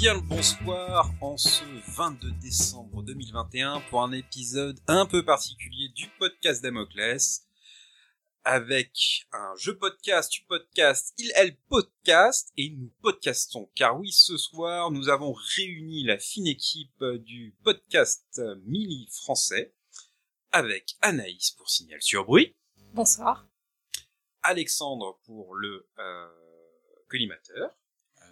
Bien le bonsoir en ce 22 décembre 2021 pour un épisode un peu particulier du podcast Damoclès avec un jeu podcast, tu podcast, il, elle podcast et nous podcastons. Car oui ce soir nous avons réuni la fine équipe du podcast Mili français avec Anaïs pour Signal sur Bruit, Bonsoir. Alexandre pour le euh, collimateur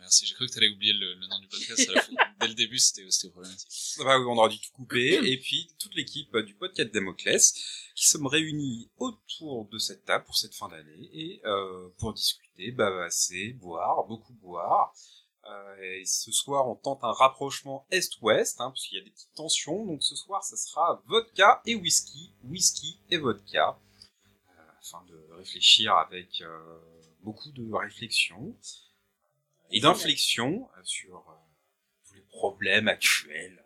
merci, j'ai cru que tu allais oublier le, le nom du podcast à la fin. Dès le début, c'était problématique. Bah oui, on aura dû tout couper. Et puis, toute l'équipe du podcast Damoclès qui sommes réunis autour de cette table pour cette fin d'année et euh, pour discuter, bavasser, boire, beaucoup boire. Euh, et ce soir, on tente un rapprochement Est-Ouest, hein, puisqu'il y a des petites tensions. Donc ce soir, ça sera vodka et whisky, whisky et vodka, euh, afin de réfléchir avec euh, beaucoup de réflexion et d'inflexion euh, sur euh, tous les problèmes actuels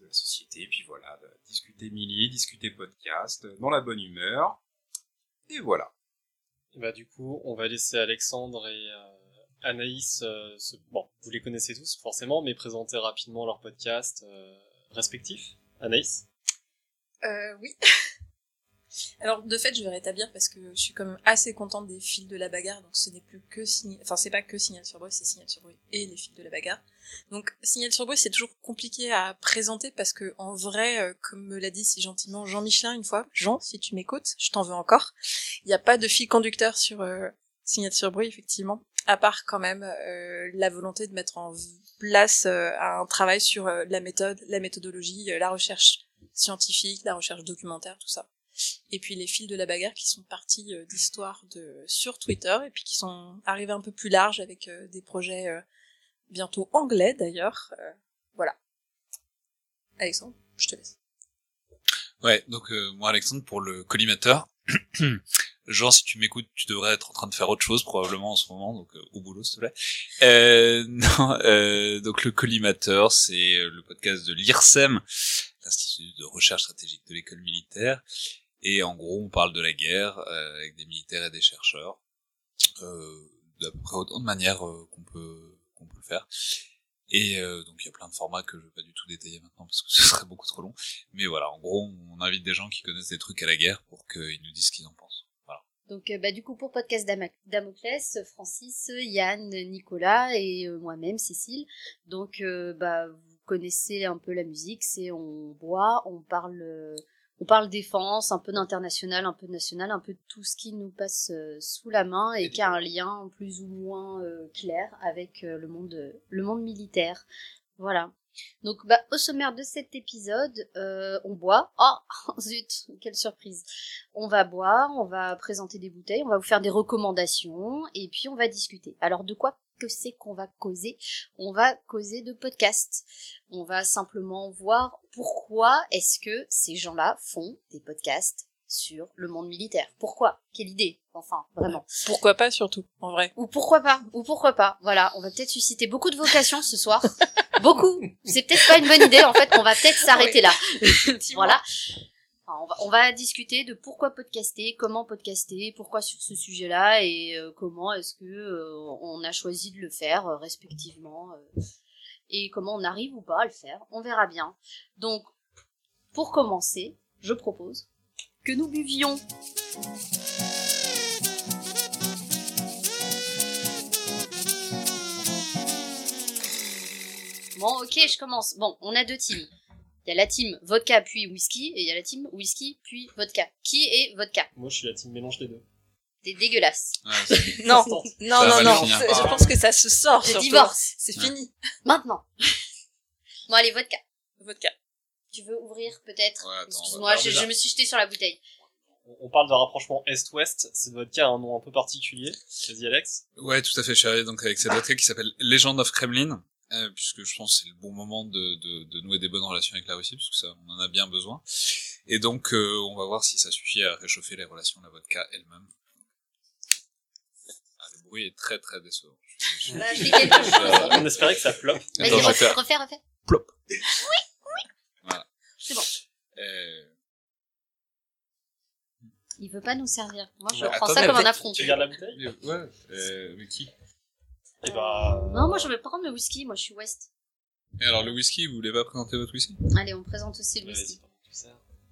de la société. Et puis voilà, de discuter milliers, discuter podcast, euh, dans la bonne humeur. Et voilà. Et Bah, du coup, on va laisser Alexandre et euh, Anaïs, euh, se... bon, vous les connaissez tous forcément, mais présenter rapidement leur podcast euh, respectif. Anaïs? Euh, oui. Alors, de fait, je vais rétablir parce que je suis quand même assez contente des fils de la bagarre, donc ce n'est plus que Signal, enfin, c'est pas que Signal sur Bruit, c'est Signal sur Bruit et les fils de la bagarre. Donc, Signal sur Bruit, c'est toujours compliqué à présenter parce que, en vrai, euh, comme me l'a dit si gentiment Jean Michelin une fois, Jean, si tu m'écoutes, je t'en veux encore, il n'y a pas de fil conducteur sur euh, Signal sur Bruit, effectivement, à part quand même euh, la volonté de mettre en place euh, un travail sur la méthode, la méthodologie, la recherche scientifique, la recherche documentaire, tout ça. Et puis les fils de la bagarre qui sont partis euh, d'histoires de sur Twitter et puis qui sont arrivés un peu plus larges avec euh, des projets euh, bientôt anglais d'ailleurs. Euh, voilà. Alexandre, je te laisse. Ouais, donc moi, Alexandre, pour le collimateur, genre, si tu m'écoutes, tu devrais être en train de faire autre chose, probablement, en ce moment, donc au boulot, s'il te plaît. Non, donc le collimateur, c'est le podcast de l'IRSEM, l'Institut de recherche stratégique de l'école militaire, et en gros, on parle de la guerre euh, avec des militaires et des chercheurs, euh, d'à peu près autant de manières euh, qu'on peut qu'on peut faire. Et euh, donc il y a plein de formats que je vais pas du tout détailler maintenant parce que ce serait beaucoup trop long. Mais voilà, en gros, on invite des gens qui connaissent des trucs à la guerre pour qu'ils nous disent ce qu'ils en pensent. Voilà. Donc, euh, bah, du coup, pour Podcast Damoclès, Francis, Yann, Nicolas et euh, moi-même, Cécile. Donc, bah, connaissez un peu la musique, c'est on boit, on parle, euh, on parle défense, un peu d'international, un peu de national, un peu de tout ce qui nous passe euh, sous la main et qui a un lien plus ou moins euh, clair avec le monde, le monde militaire. Voilà. Donc, bah, au sommaire de cet épisode, on boit. Oh, zut, quelle surprise. On va boire, on va présenter des bouteilles, on va vous faire des recommandations et puis on va discuter. Alors de quoi que c'est qu'on va causer On va causer de podcasts. On va simplement voir pourquoi est-ce que ces gens-là font des podcasts sur le monde militaire. Pourquoi? Quelle idée? Enfin, vraiment. Pourquoi pas surtout, en vrai. Ou pourquoi pas? Ou pourquoi pas? Voilà, on va peut-être susciter beaucoup de vocations ce soir. beaucoup. C'est peut-être pas une bonne idée en fait. On va peut-être s'arrêter là. Voilà. On, va, discuter de pourquoi podcaster, comment podcaster, pourquoi sur ce sujet-là et euh, comment est-ce que euh, on a choisi de le faire euh, respectivement et comment on arrive ou pas à le faire. On verra bien. Donc, pour commencer, je propose que nous buvions. Bon, ok, je commence. Bon, on a deux teams. Il y a la team vodka puis whisky et il y a la team whisky puis vodka. Qui est vodka? Moi, je suis la team mélange des deux. T'es dégueulasse. Ouais, c'est- Non, non, non, non. c'est- Je pense que ça se sort. Je surtout. divorce. C'est Ouais. fini. Maintenant. bon, allez, vodka. Vodka. Tu veux ouvrir peut-être? Ouais, Excuse-moi, je, me suis jetée sur la bouteille. On- parle de rapprochement Est-Ouest, cette vodka a un nom un peu particulier. Vas-y Alex. Ouais, tout à fait. Je suis arrivé donc avec cette vodka qui s'appelle Legend of Kremlin, euh, puisque je pense que c'est le bon moment de, de, de nouer des bonnes relations avec la Russie, puisque ça, on en a bien besoin. Et donc, euh, on va voir si ça suffit à réchauffer les relations de la vodka elle-même. Ah, le bruit est très très décevant. Je- je- Bah, je. Euh, On espérait que ça plop. Vas-y, refais, refais, refais. plop. Voilà. C'est bon. Euh, Il veut pas nous servir. Moi, je Ouais, prends attends, ça comme un affront. Tu gardes la bouteille? Mais ouais, euh, mais qui? Et bah. Non, moi, je vais prendre le whisky. Moi, je suis West. Et alors, le whisky, vous voulez pas présenter votre whisky? Allez, on présente aussi le whisky.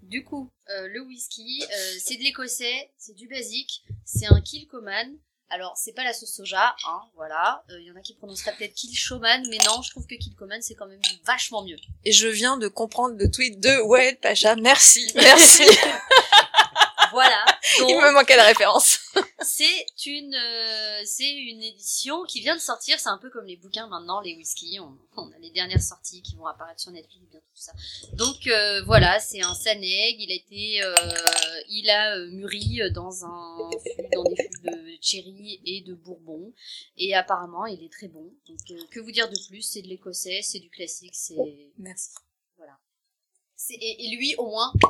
Du coup, euh, le whisky, euh, c'est de l'écossais, c'est du basique, c'est un Kilcoman. Alors, c'est pas la sauce soja, hein, voilà. Il y en a qui prononceraient peut-être Kilchoman, mais non, je trouve que Kilcoman, c'est quand même vachement mieux. Et je viens de comprendre le tweet de Ouais, Pacha. Merci. Merci. Voilà. Il Donc, me manquait la référence. c'est une, euh, c'est une édition qui vient de sortir. C'est un peu comme les bouquins maintenant, les whisky. On, on a les dernières sorties qui vont apparaître sur Netflix, bientôt tout ça. Donc euh, voilà, c'est un Saneg. Il a été, euh, il a mûri dans un fût, dans des fûts de cherry et de bourbon. Et apparemment, il est très bon. Donc que vous dire de plus? C'est de l'écossais, c'est du classique, c'est Merci. c'est- et, et lui au moins, Il.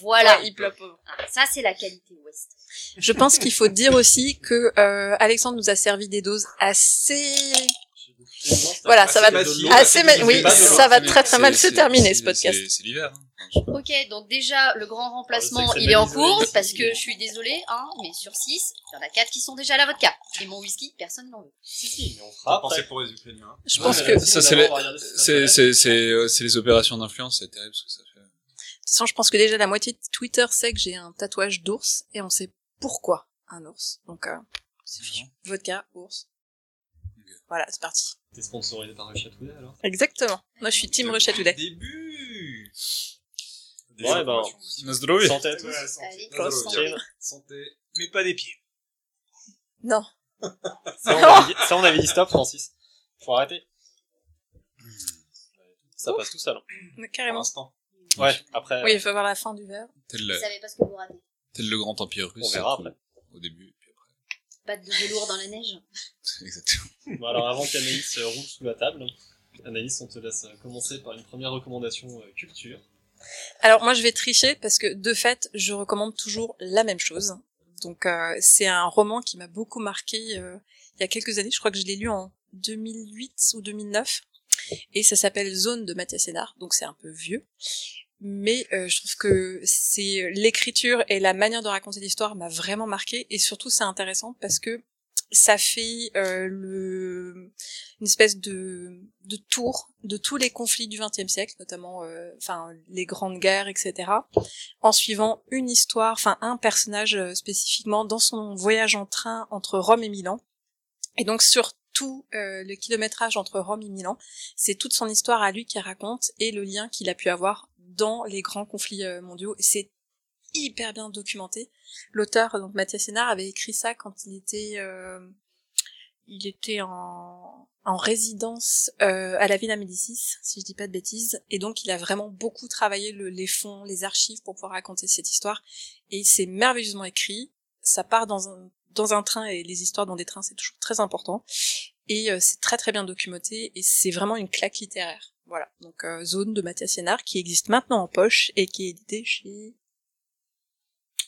Voilà. Ouais, il pleure. Ah, ça c'est la qualité West. Je pense qu'il faut dire aussi que euh, Alexandre nous a servi des doses assez. Voilà, ça va assez mal. Oui, ça va très très mal se terminer ce podcast. c'est- l'hiver. hein. Ok, donc déjà, le grand remplacement, sais que il est en cours, parce que je suis désolée, hein, mais sur 6, il y en a 4 qui sont déjà à la vodka. Et mon whisky, personne n'en veut. Si, si, mais on Ah, fera pensez pour les Ukrainiens. Je pense que. Ça, euh, c'est les opérations d'influence, c'est terrible ce que ça fait. Toute façon, je pense que déjà la moitié de Twitter sait que j'ai un tatouage d'ours et on sait pourquoi un ours. Donc, euh, c'est fichu. Vodka, ours. Voilà, c'est parti. T'es sponsorisé par Russia Today alors? Exactement. Moi, je suis team Russia Today. Début. Ouais, ben. Santé à tous. Allez, Nazdrovie. santé. Santé. Mais pas des pieds. Non. Ça, on avait dit- ça, on avait dit stop, Francis. Faut arrêter. Ça passe tout seul. hein. Mais Pour carrément. l'instant. Ouais, après, Oui, il faut voir la fin du verre. Tel, Vous le- savez pas ce que vous ratez. tel le grand empire russe. on verra après. Au début, puis après. Pas de velours dans la neige. Exactement. Bon, alors avant qu'Anaïs euh, roule sous la table, Anaïs, on te laisse euh, commencer par une première recommandation euh, culture. Alors moi je vais tricher parce que de fait je recommande toujours la même chose. Donc euh, c'est un roman qui m'a beaucoup marqué euh, il y a quelques années. Je crois que je l'ai lu en 2008 ou 2009 et ça s'appelle Zone de Mathias Sénard. Donc c'est un peu vieux, mais euh, je trouve que c'est l'écriture et la manière de raconter l'histoire m'a vraiment marqué et surtout c'est intéressant parce que ça fait euh, le une espèce de de tour de tous les conflits du XXe siècle, notamment euh, enfin les grandes guerres, etc. En suivant une histoire, enfin un personnage euh, spécifiquement dans son voyage en train entre Rome et Milan. Et donc sur tout euh, le kilométrage entre Rome et Milan, c'est toute son histoire à lui qui raconte et le lien qu'il a pu avoir dans les grands conflits euh, mondiaux. C'est hyper bien documenté. L'auteur, donc Mathias Sénard, avait écrit ça quand il était, euh, il était en, en résidence euh, à la Villa Médicis, si je dis pas de bêtises, et donc il a vraiment beaucoup travaillé le- les fonds, les archives pour pouvoir raconter cette histoire, et c'est merveilleusement écrit. Ça part dans un dans un train et les histoires dans des trains c'est toujours très important, et euh, c'est très très bien documenté et c'est vraiment une claque littéraire. Voilà, donc euh, Zone de Mathias Sénard qui existe maintenant en poche et qui est édité chez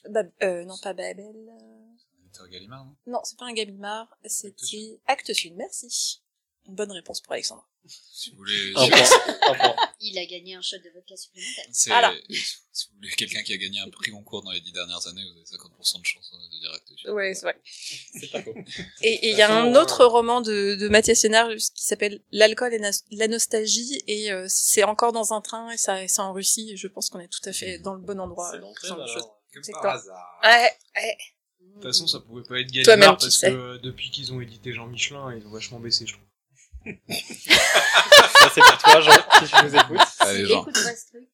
Bab- euh, non pas Babel. euh, Gallimard, non? Non, c'est pas un Gallimard, c'était Sud. Actes Sud. Merci. Une bonne réponse pour Alexandre. Si vous voulez, Un point. Un point. Il a gagné un shot de vodka supplémentaire. c'est, Voilà. si vous voulez quelqu'un qui a gagné un prix concours dans les dix dernières années, vous avez 50% de chance de dire acte Sud. Ouais, c'est vrai. C'est pas faux. Et il y a un autre roman de, de Mathias Sénard qui s'appelle L'alcool et la nostalgie et euh, c'est encore dans un train et ça c'est en Russie et je pense qu'on est tout à fait dans le bon endroit. C'est genre alors. Comme C'est par quoi hasard. Ouais, ouais. De toute façon, ça pouvait pas être Gallimard parce que euh, depuis qu'ils ont édité Jean Michelin, ils ont vachement baissé, je trouve. Ça, c'est pour toi, Jean, si tu nous écoutes. Allez, Jean. Écoute, pas ce truc.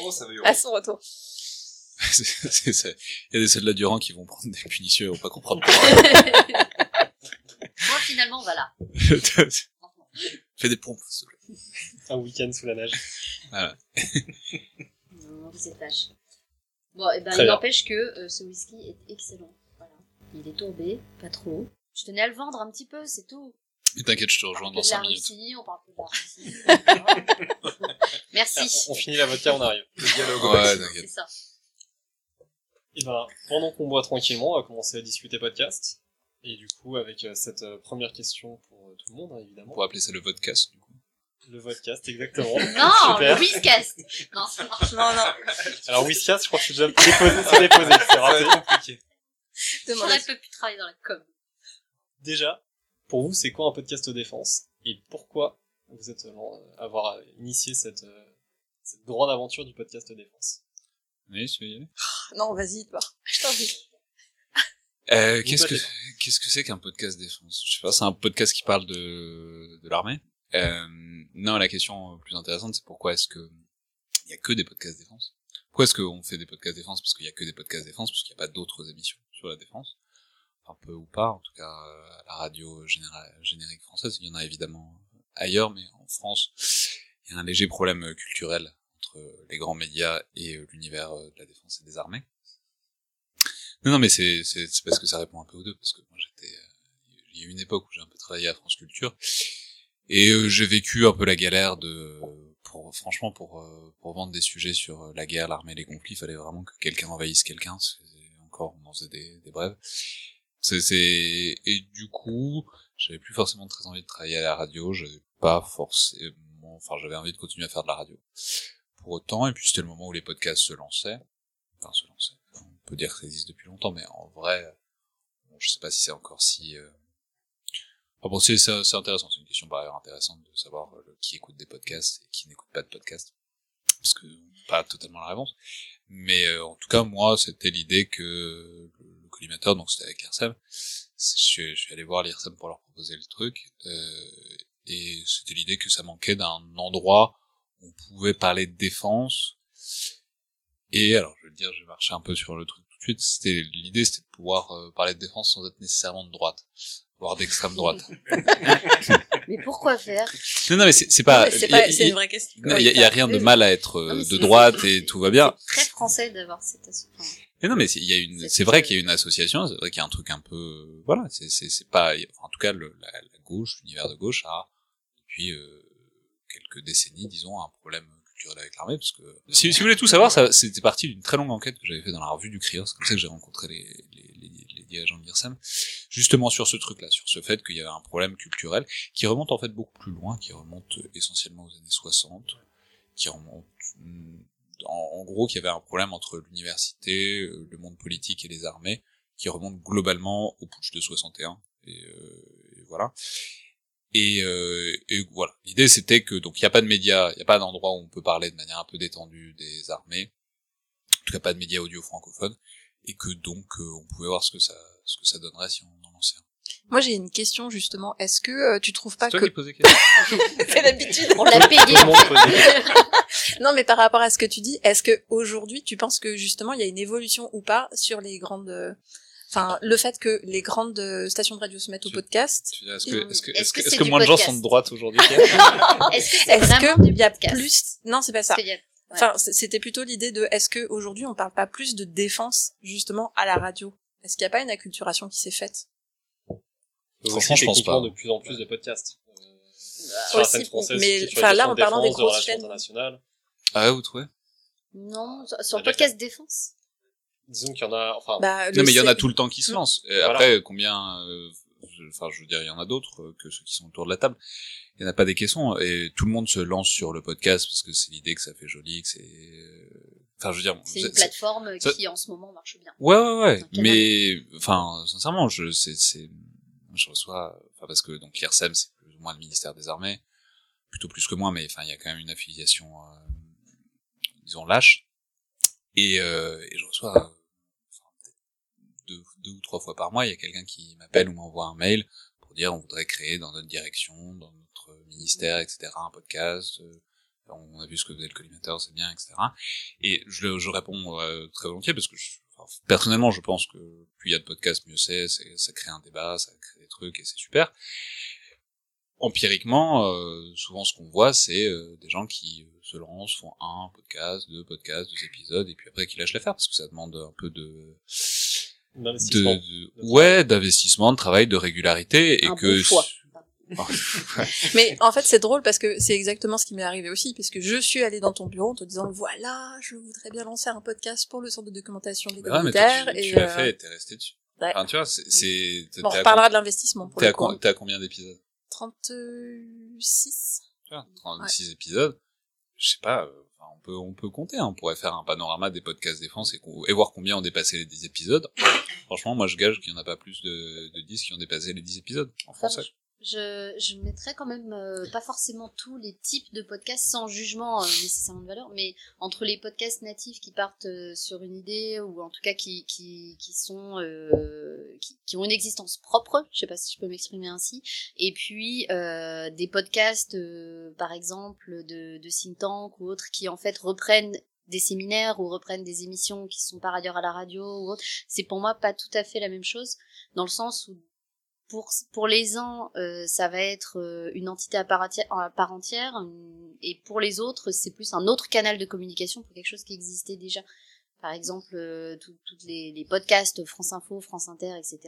Oh, ça va y À son retour. Il y a des soldats Durand qui vont prendre des punitions et vont pas comprendre. Moi, finalement, voilà. Fais des pompes. s'il te plaît. Un week-end sous la neige. Non, vous êtes lâche. Bon, et ben, Très il bien. n'empêche que euh, ce whisky est excellent. Voilà. Il est tourbé, pas trop. Je tenais à le vendre un petit peu, c'est tout. Mais t'inquiète, je te rejoins dans de la 5 minutes. Russie, on parle que de la Russie. Merci. on finit la vodka, on arrive. Le dialogue. Ouais, C'est t'inquiète. ça. Et ben, pendant qu'on boit tranquillement, on va commencer à discuter podcast. Et du coup, avec euh, cette euh, première question pour euh, tout le monde, hein, évidemment. On pourrait appeler ça le podcast, du coup. Le podcast, exactement. Non, Super. le Whiskcast. Non, ça marche. Non, non, Alors, Whiskas, je crois que c'est déjà déposé, c'est déposé, c'est Ça va raté. être compliqué. demande. J'aurais pas pu travailler dans la com. Déjà, pour vous, c'est quoi un podcast défense Et pourquoi vous êtes euh, avoir initié cette, euh, cette grande aventure du podcast défense? Oui, tu veux y aller. Non, vas-y, toi. Je t'en prie. Euh, qu'est-ce que qu'est-ce que c'est qu'un podcast défense? Je sais pas, c'est un podcast qui parle de de l'armée. Euh, non, la question plus intéressante, c'est pourquoi est-ce que il y a que des podcasts défense? Pourquoi est-ce qu'on fait des podcasts défense? Parce qu'il y a que des podcasts défense, parce qu'il n'y a pas d'autres émissions sur la défense, un peu ou pas. En tout cas, euh, à la radio générique française, il y en a évidemment ailleurs, mais en France, il y a un léger problème culturel entre les grands médias et euh, l'univers euh, de la défense et des armées. Non, non, mais c'est, parce que ça répond un peu aux deux, parce que moi j'étais, il y a eu une époque où j'ai un peu travaillé à France Culture, et j'ai vécu un peu la galère de, pour, franchement, pour, pour vendre des sujets sur la guerre, l'armée, les conflits, il fallait vraiment que quelqu'un envahisse quelqu'un, encore, on en faisait des, des brèves. Et du coup, j'avais plus forcément très envie de travailler à la radio, j'avais pas forcément, enfin, j'avais envie de continuer à faire de la radio. Pour autant, et puis c'était le moment où les podcasts se lançaient, enfin, se lançaient. On peut dire que ça existe depuis longtemps, mais en vrai, bon, je sais pas si c'est encore si. Euh... Enfin bon, c'est c'est c'est intéressant, c'est une question par ailleurs intéressante de savoir euh, qui écoute des podcasts et qui n'écoute pas de podcasts, parce que pas totalement la réponse. Mais euh, en tout cas, moi, c'était l'idée que le, collimateur, donc c'était avec l'IRSEM, je, suis- je suis allé voir l'IRSEM pour leur proposer le truc, euh, et c'était l'idée que ça manquait d'un endroit où on pouvait parler de défense et alors, je veux dire, je vais marcher un peu sur le truc tout de suite. C'était l'idée, c'était de pouvoir euh, parler de défense sans être nécessairement de droite, voire d'extrême droite. Mais pourquoi faire? Non, non, mais c'est pas. C'est une vraie question. Il y, a- il y a rien de mal à être Non, de droite et tout va bien. C'est très français d'avoir cette asso- enfin, Mais non, mais c'est- il y a une. C'est- vrai qu'il y a une association. C'est vrai qu'il y a un truc un peu. Voilà, c'est c'est c'est pas. enfin, en tout cas, le, la, la gauche, l'univers de gauche a depuis euh, quelques décennies, disons, un problème culturel avec l'armée, parce que si, si vous voulez tout savoir, ça c'était parti d'une très longue enquête que j'avais fait dans la revue du. C'est comme ça que j'ai rencontré les, l'IRSEM, justement sur ce truc-là, sur ce fait qu'il y avait un problème culturel qui remonte en fait beaucoup plus loin, qui remonte essentiellement aux années 60, qui remonte hum, en, en gros qu'il y avait un problème entre l'université, euh, le monde politique et les armées, qui remonte globalement au putsch de 61. Et, euh, et voilà. Et, euh, et voilà. L'idée c'était que donc il n'y a pas de médias, il n'y a pas d'endroit où on peut parler de manière un peu détendue des armées, en tout cas pas de médias audio francophones, et que donc euh, on pouvait voir ce que ça ce que ça donnerait si on en lançait un. Moi, j'ai une question, justement. Est-ce que euh, tu trouves pas toi que... qui posais question. C'est l'habitude. On l'a payé. Non, mais par rapport à ce que tu dis, est-ce que aujourd'hui, tu penses que justement, il y a une évolution ou pas sur les grandes... euh, Enfin, le fait que les grandes euh, stations de radio se mettent au podcast, Est-ce que, est-ce que, Est-ce est-ce que est-ce moins de gens sont de droite aujourd'hui Est-ce que c'est est-ce vraiment que du il y a podcast plus... Non, c'est pas ça. Enfin, c'était plutôt l'idée de est-ce que aujourd'hui on parle pas plus de défense justement à la radio? Est-ce qu'il n'y a pas une acculturation qui s'est faite? Franchement, je pense pas. de plus en plus de podcasts. Euh, sur la Aussi, scène française, mais, enfin, là, en parlant des grosses relations chaînes. internationales. Ah ouais, vous trouvez Non, sur- le déjà podcast défense? Disons qu'il y en a, enfin, bah, Non, mais il y en a tout le temps qui se lancent. Et Voilà. après, combien, euh, enfin, je veux dire, il y en a d'autres euh, que ceux qui sont autour de la table. Il y en a pas des caissons. Et tout le monde se lance sur le podcast parce que c'est l'idée que ça fait joli, que c'est, enfin, je veux dire, C'est une plateforme ça- qui en ce moment marche bien. Ouais, ouais, ouais. Mais, enfin, sincèrement, je, c'est, c'est, je reçois, enfin, parce que, donc, l'IRSEM, c'est plus ou moins le ministère des Armées. Plutôt plus que moi, mais, enfin, il y a quand même une affiliation, euh, disons, lâche. Et, euh, et je reçois, deux, ou trois fois par mois, il y a quelqu'un qui m'appelle ou m'envoie un mail pour dire on voudrait créer dans notre direction, dans notre ministère, etc., un podcast, euh, on a vu ce que faisait le collimateur, c'est bien, etc. Et je, réponds euh, très volontiers parce que je, personnellement, je pense que plus il y a de podcasts, mieux c'est, ça crée un débat, ça crée des trucs et c'est super. Empiriquement, euh, souvent ce qu'on voit, c'est des gens qui se lancent, font un podcast, deux podcasts, deux épisodes, et puis après qui lâchent l'affaire parce que ça demande un peu de, D'investissement. de- ouais, d'investissement, de travail, de régularité, et Un que bon choix. Mais en fait, c'est drôle parce que c'est exactement ce qui m'est arrivé aussi, parce que je suis allée dans ton bureau en te disant voilà, je voudrais bien lancer un podcast pour le centre de documentation des Ouais, mais toi, communautaires. tu, et tu l'as euh, fait t'es resté dessus. ouais. Enfin, tu vois, c'est, à on parlera de l'investissement pour T'es le à, t'es à combien d'épisodes? 36 Tu vois, 36 épisodes. Je sais pas, euh, peut, on peut compter, hein. on pourrait faire un panorama des podcasts défense et, et voir combien ont dépassé les 10 épisodes. Franchement, moi, je gage qu'il y en a pas plus de, de 10 qui ont dépassé les 10 épisodes en Ça, français. Je, je mettrais quand même euh, pas forcément tous les types de podcasts sans jugement euh, nécessairement de valeur, mais entre les podcasts natifs qui partent euh, sur une idée ou en tout cas qui qui, qui sont euh, qui, qui ont une existence propre, je sais pas si je peux m'exprimer ainsi, et puis euh, des podcasts par exemple de, de think tank ou autres qui en fait reprennent des séminaires ou reprennent des émissions qui sont par ailleurs à la radio ou autre, c'est pour moi pas tout à fait la même chose dans le sens où pour, pour les uns, euh, ça va être euh, une entité à part, entière, et pour les autres, c'est plus un autre canal de communication pour quelque chose qui existait déjà. Par exemple, euh, toutes les, les podcasts France Info, France Inter, etc.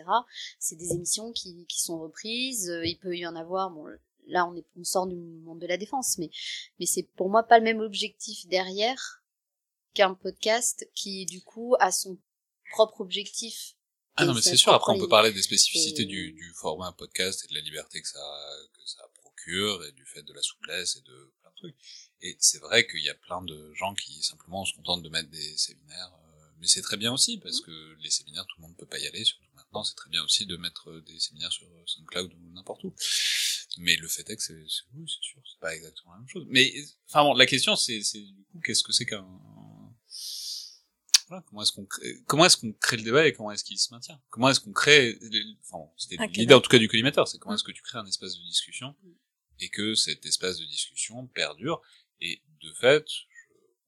C'est des émissions qui, qui sont reprises. euh, il peut y en avoir. Bon, là, on, est, on sort du monde de la défense, mais, mais c'est pour moi pas le même objectif derrière qu'un podcast qui, du coup, a son propre objectif Ah non, mais c'est sûr, après, on peut parler des spécificités du, du format podcast et de la liberté que ça, que ça procure et du fait de la souplesse et de plein de trucs. Et c'est vrai qu'il y a plein de gens qui simplement se contentent de mettre des séminaires, euh, mais c'est très bien aussi parce que les séminaires, tout le monde peut pas y aller, surtout maintenant, c'est très bien aussi de mettre euh, des séminaires sur euh, SoundCloud ou n'importe où. Mais le fait est que c'est, c'est- oui, c'est sûr, c'est pas exactement la même chose. Mais, enfin bon, la question c'est, c'est du coup, qu'est-ce que c'est qu'un, voilà, comment est-ce qu'on crée, comment est-ce qu'on crée le débat et comment est-ce qu'il se maintient? Comment est-ce qu'on crée, enfin, c'était l'idée en tout cas du collimateur, c'est comment est-ce que tu crées un espace de discussion et que cet espace de discussion perdure. Et de fait, je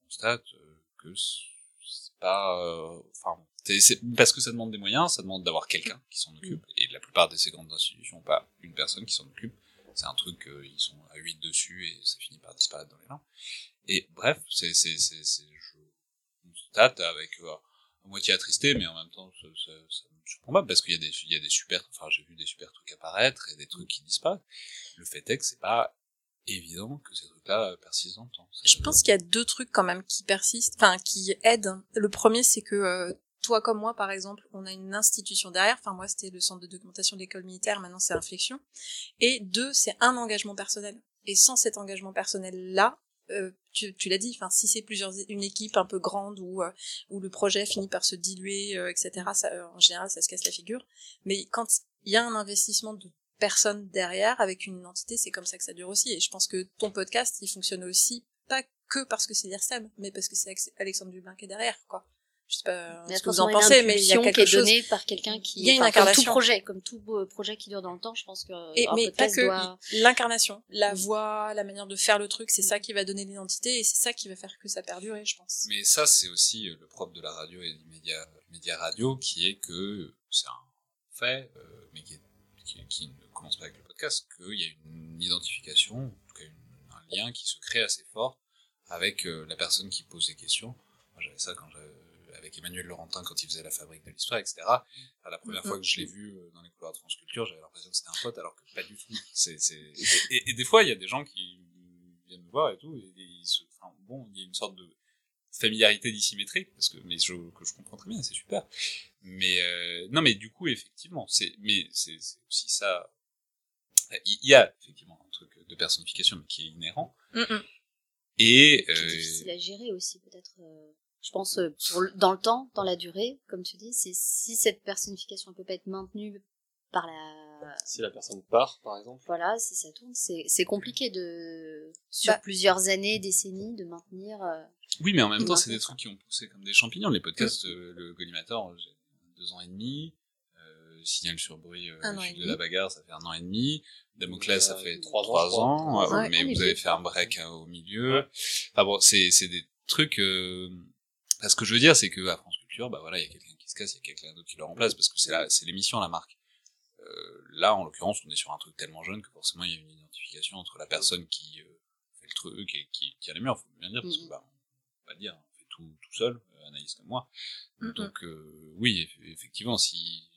constate euh, que c'est pas, euh, enfin, c'est- parce que ça demande des moyens, ça demande d'avoir quelqu'un qui s'en occupe. Et la plupart de ces grandes institutions, ont pas une personne qui s'en occupe. C'est un truc, euh, ils sont à 8 dessus et ça finit par disparaître dans les mains. Et bref, c'est, c'est, c'est, c'est, je avec euh, à moitié attristé, mais en même temps, ça, ça, ça me surprend pas parce qu'il y a des, il y a des super, enfin, j'ai vu des super trucs apparaître et des trucs qui disparaissent. Le fait est que c'est pas évident que ces trucs-là euh, persistent dans le temps. Je pense qu'il y a deux trucs quand même qui persistent, enfin qui aident. Le premier, c'est que euh, toi comme moi, par exemple, on a une institution derrière. Enfin moi, c'était le centre de documentation de l'école militaire. Maintenant, c'est Inflexion. Et deux, c'est un engagement personnel. Et sans cet engagement personnel-là, tu, tu l'as dit, si c'est plusieurs une équipe un peu grande où euh, où le projet finit par se diluer, euh, etc. Euh, en général, ça se casse la figure. Mais quand il y a un investissement de personnes derrière avec une entité, c'est comme ça que ça dure aussi. Et je pense que ton podcast, il fonctionne aussi pas que parce que c'est l'IRSEM, mais parce que c'est Alex- Alexandre Dubin qui est derrière, quoi. Je sais pas a ce que vous en pensez, mais il y a impulsion quelque qui est chose. donnée par quelqu'un qui. Il y a une enfin, comme incarnation. tout projet, comme tout projet qui dure dans le temps, je pense que. Et, un mais pas podcast que doit- l'incarnation, la voix, la manière de faire le truc, c'est ça qui va donner l'identité et c'est ça qui va faire que ça perdure, je pense. Mais ça, c'est aussi euh, le propre de la radio et du média, média radio, qui est que c'est un fait, euh, mais qui, est- qui, qui ne commence pas avec le podcast, qu'il y a une identification, en tout cas une- un lien qui se crée assez fort avec euh, la personne qui pose des questions. Moi, j'avais ça quand j'avais- avec Emmanuel Laurentin quand il faisait la fabrique de l'histoire, etc. La première Mhm. fois que je l'ai vu euh, dans les couloirs de France Culture, j'avais l'impression que c'était un pote, alors que pas du tout. C'est, c'est... Et, et- et des fois, il y a des gens qui viennent me voir et tout, et, ils se... enfin, bon, il y a une sorte de familiarité dissymétrique, parce que, mais je, que je comprends très bien, c'est super. Mais, euh, non, mais du coup, effectivement, c'est, mais c'est, c'est aussi ça, il y a effectivement un truc de personnification, mais qui est inhérent, Mm, et, euh, difficile à gérer aussi, peut-être. euh, Je pense euh, pour le- dans le temps, dans la durée, comme tu dis, c'est si cette personnification ne peut pas être maintenue par la Si la personne part, par exemple. voilà, si ça tourne, c'est c'est compliqué de sur Bah. plusieurs années, décennies, de maintenir. euh, Oui, mais en même temps, c'est des trucs qui ont poussé comme des champignons. Les podcasts, euh, le collimateur, j'ai deux ans et demi. Euh, Signal sur bruit, euh, de la bagarre, ça fait un an et demi. Damoclès, ça fait trois trois, ans, crois. ans, Trois euh, mais Ouais, vous avez fait un break euh, au milieu. Ouais. Enfin bon, c'est c'est des trucs. Euh... enfin, ce que je veux dire, c'est que à France Culture, bah voilà, il y a quelqu'un qui se casse, il y a quelqu'un d'autre qui le remplace parce que c'est la, c'est l'émission, la marque. Euh, là, en l'occurrence, on est sur un truc tellement jeune que forcément, il y a une identification entre la personne qui euh, fait le truc et qui tient les murs, faut bien dire, parce que Mhm. bah, on va dire, on fait tout tout seul, euh, Anaïs comme moi. Donc euh, oui, eff- effectivement, si.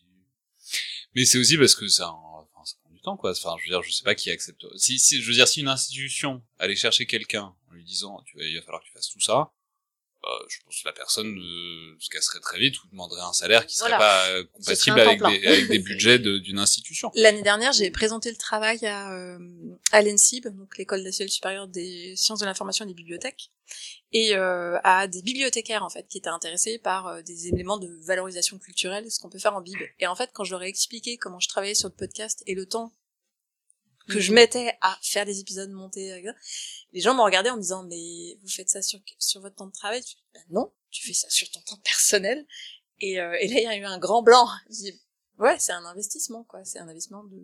Mais c'est aussi parce que ça, en- enfin, ça prend du temps, quoi. Enfin, je veux dire, je sais pas qui accepte. Si, si, je veux dire, si une institution allait chercher quelqu'un en lui disant, tu vas, il va falloir que tu fasses tout ça, je pense que la personne euh, se casserait très vite ou demanderait un salaire qui serait Voilà. pas euh, serait compatible avec des, avec des budgets de- d'une institution. L'année dernière, j'ai présenté le travail à, euh, à l'ENSIB, donc l'école nationale supérieure des sciences de l'information et des bibliothèques, et euh, à des bibliothécaires en fait qui étaient intéressés par euh, des éléments de valorisation culturelle, ce qu'on peut faire en bib. Et en fait, quand je leur ai expliqué comment je travaillais sur le podcast et le temps que je mettais à faire des épisodes montés, les gens m'ont regardé en me disant mais vous faites ça sur sur votre temps de travail? Je dis, Bah non, tu fais ça sur ton temps personnel. Et, euh, et là, il y a eu un grand blanc. Je dis, ouais, c'est un investissement, quoi. C'est un investissement de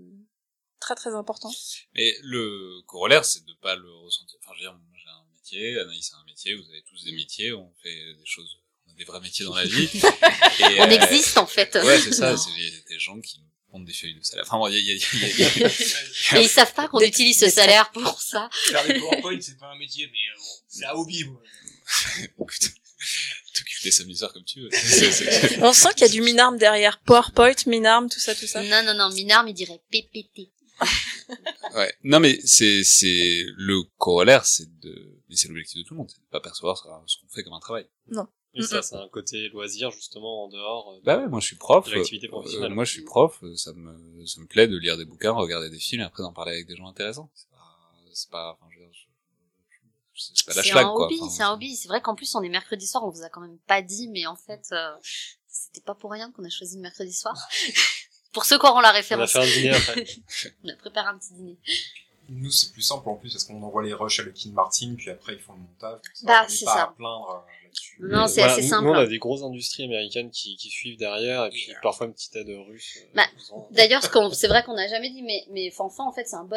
très très important. Mais le corollaire, c'est de pas le ressentir. Enfin, je veux dire, moi, j'ai un métier, Anaïs a un métier, vous avez tous des métiers, on fait des choses, on a des vrais métiers dans la vie. Et, On euh, existe en fait. Ouais, c'est ça, c'est des gens qui des feuilles de salaire. Enfin, bon, y a, y a- y Et ils savent pas qu'on utilise ce salaire pour ça. Faire des PowerPoint, c'est pas un métier, mais euh, bon, c'est un hobby, moi. Écoute, t'occupes des comme tu veux. On sent qu'il y a du Minarm derrière. PowerPoint, Minarm, tout ça, tout ça. Non, non, non, Minarm, il dirait PPT. Ouais. Non, mais c'est, c'est, le corollaire, c'est de, mais c'est l'objectif de tout le monde, c'est de pas percevoir ce qu'on fait comme un travail. Et ça, c'est un côté loisir, justement, en dehors. euh, Bah ouais, moi je suis prof. De l'activité euh, professionnelle. moi je suis prof, euh, ça me, ça me plaît de lire des bouquins, regarder des films et après d'en parler avec des gens intéressants. C'est pas, c'est pas, enfin, je veux dire, je- c'est pas la C'est schlag, un quoi. hobby, Enfin, c'est un hobby. C'est vrai qu'en plus, on est mercredi soir, on vous a quand même pas dit, mais en fait, euh, c'était pas pour rien qu'on a choisi le mercredi soir. pour ceux qui auront la On a référence, fait un dîner après. on a préparé un petit dîner. Nous, c'est plus simple en plus parce qu'on envoie les rushs à Lockheed Martin, puis après ils font le montage. Bah, c'est pas ça. à plaindre euh, là-dessus. Non, c'est Voilà, assez nous- simple. Nous, on a des grosses industries américaines qui, qui suivent derrière, et puis Yeah. parfois une petite aide russe. euh, Bah. D'ailleurs, ce qu'on- c'est vrai qu'on n'a jamais dit, mais, mais Fanfan, en fait, c'est un bot.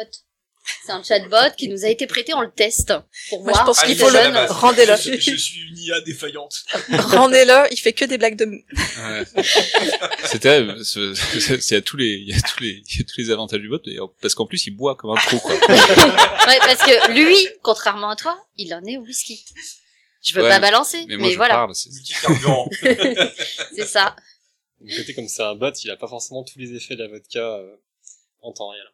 C'est un chatbot qui nous a été prêté, on le teste pour Moi, voir. je pense qu'il faut c'est le rendez-le. Je, je suis une IA défaillante. Rendez-le. Il fait que des blagues de. Ouais. C'était, euh, ce- ce- c'est à tous les, il y a tous les, il y a tous les avantages du bot, parce qu'en plus il boit comme un trou, quoi. Ouais, parce que lui, contrairement à toi, il en est au whisky. Je veux Ouais, pas balancer, Mais mais, moi je voilà, parle, c'est, ça. Du côté comme c'est un bot, il a pas forcément tous les effets de la vodka euh, en temps réel.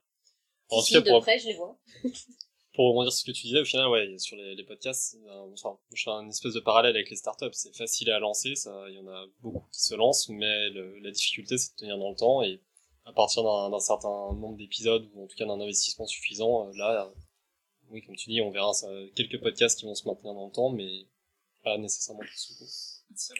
En tout Si, cas, de pour, près, je les vois. pour rebondir sur ce que tu disais, au final, ouais, sur les, les podcasts, euh, enfin, je fais un espèce de parallèle avec les startups. C'est facile à lancer, ça, il y en a beaucoup qui se lancent, mais le- la difficulté, c'est de tenir dans le temps et à partir d'un d'un certain nombre d'épisodes ou en tout cas d'un investissement suffisant, euh, là, euh, oui, comme tu dis, on verra ça, quelques podcasts qui vont se maintenir dans le temps, mais pas nécessairement du coup.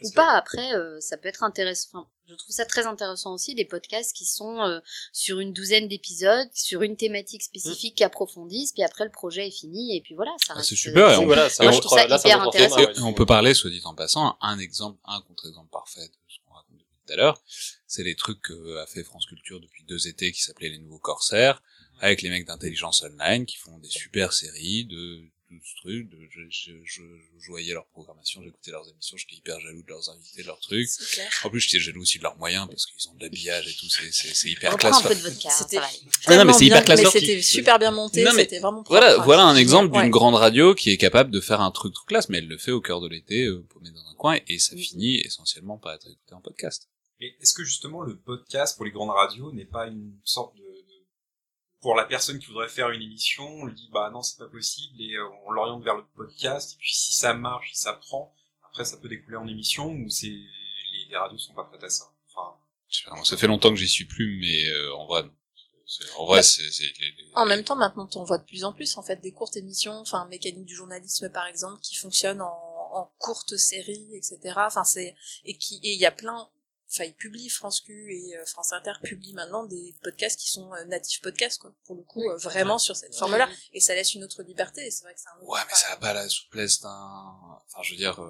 Ou pas, après, euh, ça peut être intéressant. Enfin, je trouve ça très intéressant aussi, des podcasts qui sont euh, sur une douzaine d'épisodes, sur une thématique spécifique qui approfondissent, puis après le projet est fini, et puis voilà, ça Ah, reste... c'est super, on- voilà, je trouve ça là, hyper intéressant. Et on peut parler, soit dit en passant, un exemple, un contre-exemple parfait de ce qu'on raconte depuis tout à l'heure, c'est les trucs que a fait France Culture depuis deux étés qui s'appelaient les nouveaux corsaires, avec les mecs d'intelligence online qui font des super séries de de ce truc, de, je, je, je, je voyais leur programmation, j'écoutais leurs émissions, j'étais hyper jaloux de leurs invités, de leurs trucs. C'est clair. En plus, j'étais jaloux aussi de leurs moyens parce qu'ils ont de l'habillage et tout, c'est, c'est, c'est hyper Reprends classe. un peu de vodka, hein, C'était. Ah non, mais c'est hyper bien, classe. Mais c'était super bien monté. Non, mais C'était vraiment. Voilà, propre. voilà un exemple Ouais. d'une grande radio qui est capable de faire un truc trop classe, mais elle le fait au cœur de l'été, euh, paumé dans un coin, et ça Mm. finit essentiellement par être écouté en podcast. Et est-ce que justement le podcast pour les grandes radios n'est pas une sorte de- pour la personne qui voudrait faire une émission, on lui dit bah non c'est pas possible et euh, on l'oriente vers le podcast et puis si ça marche, si ça prend, après ça peut découler en émission ou c'est les, les radios sont pas prêtes à ça. Enfin, ça fait longtemps que j'y suis plus, mais euh, en vrai, non. C'est- en vrai, Bah, c'est, c'est les- les- En même temps, maintenant, on voit de plus en plus, en fait, des courtes émissions, enfin, mécanique du journalisme, par exemple, qui fonctionnent en, en courtes séries, etc. Enfin, c'est, et qui, et il y a plein, enfin, ils publient France Q et euh, France Inter publient maintenant des podcasts qui sont euh, natifs podcasts, quoi, pour le coup, euh, vraiment sur cette forme-là. Et ça laisse une autre liberté, et c'est vrai que c'est un autre Ouais, mais ça a pas la souplesse d'un, enfin, je veux dire,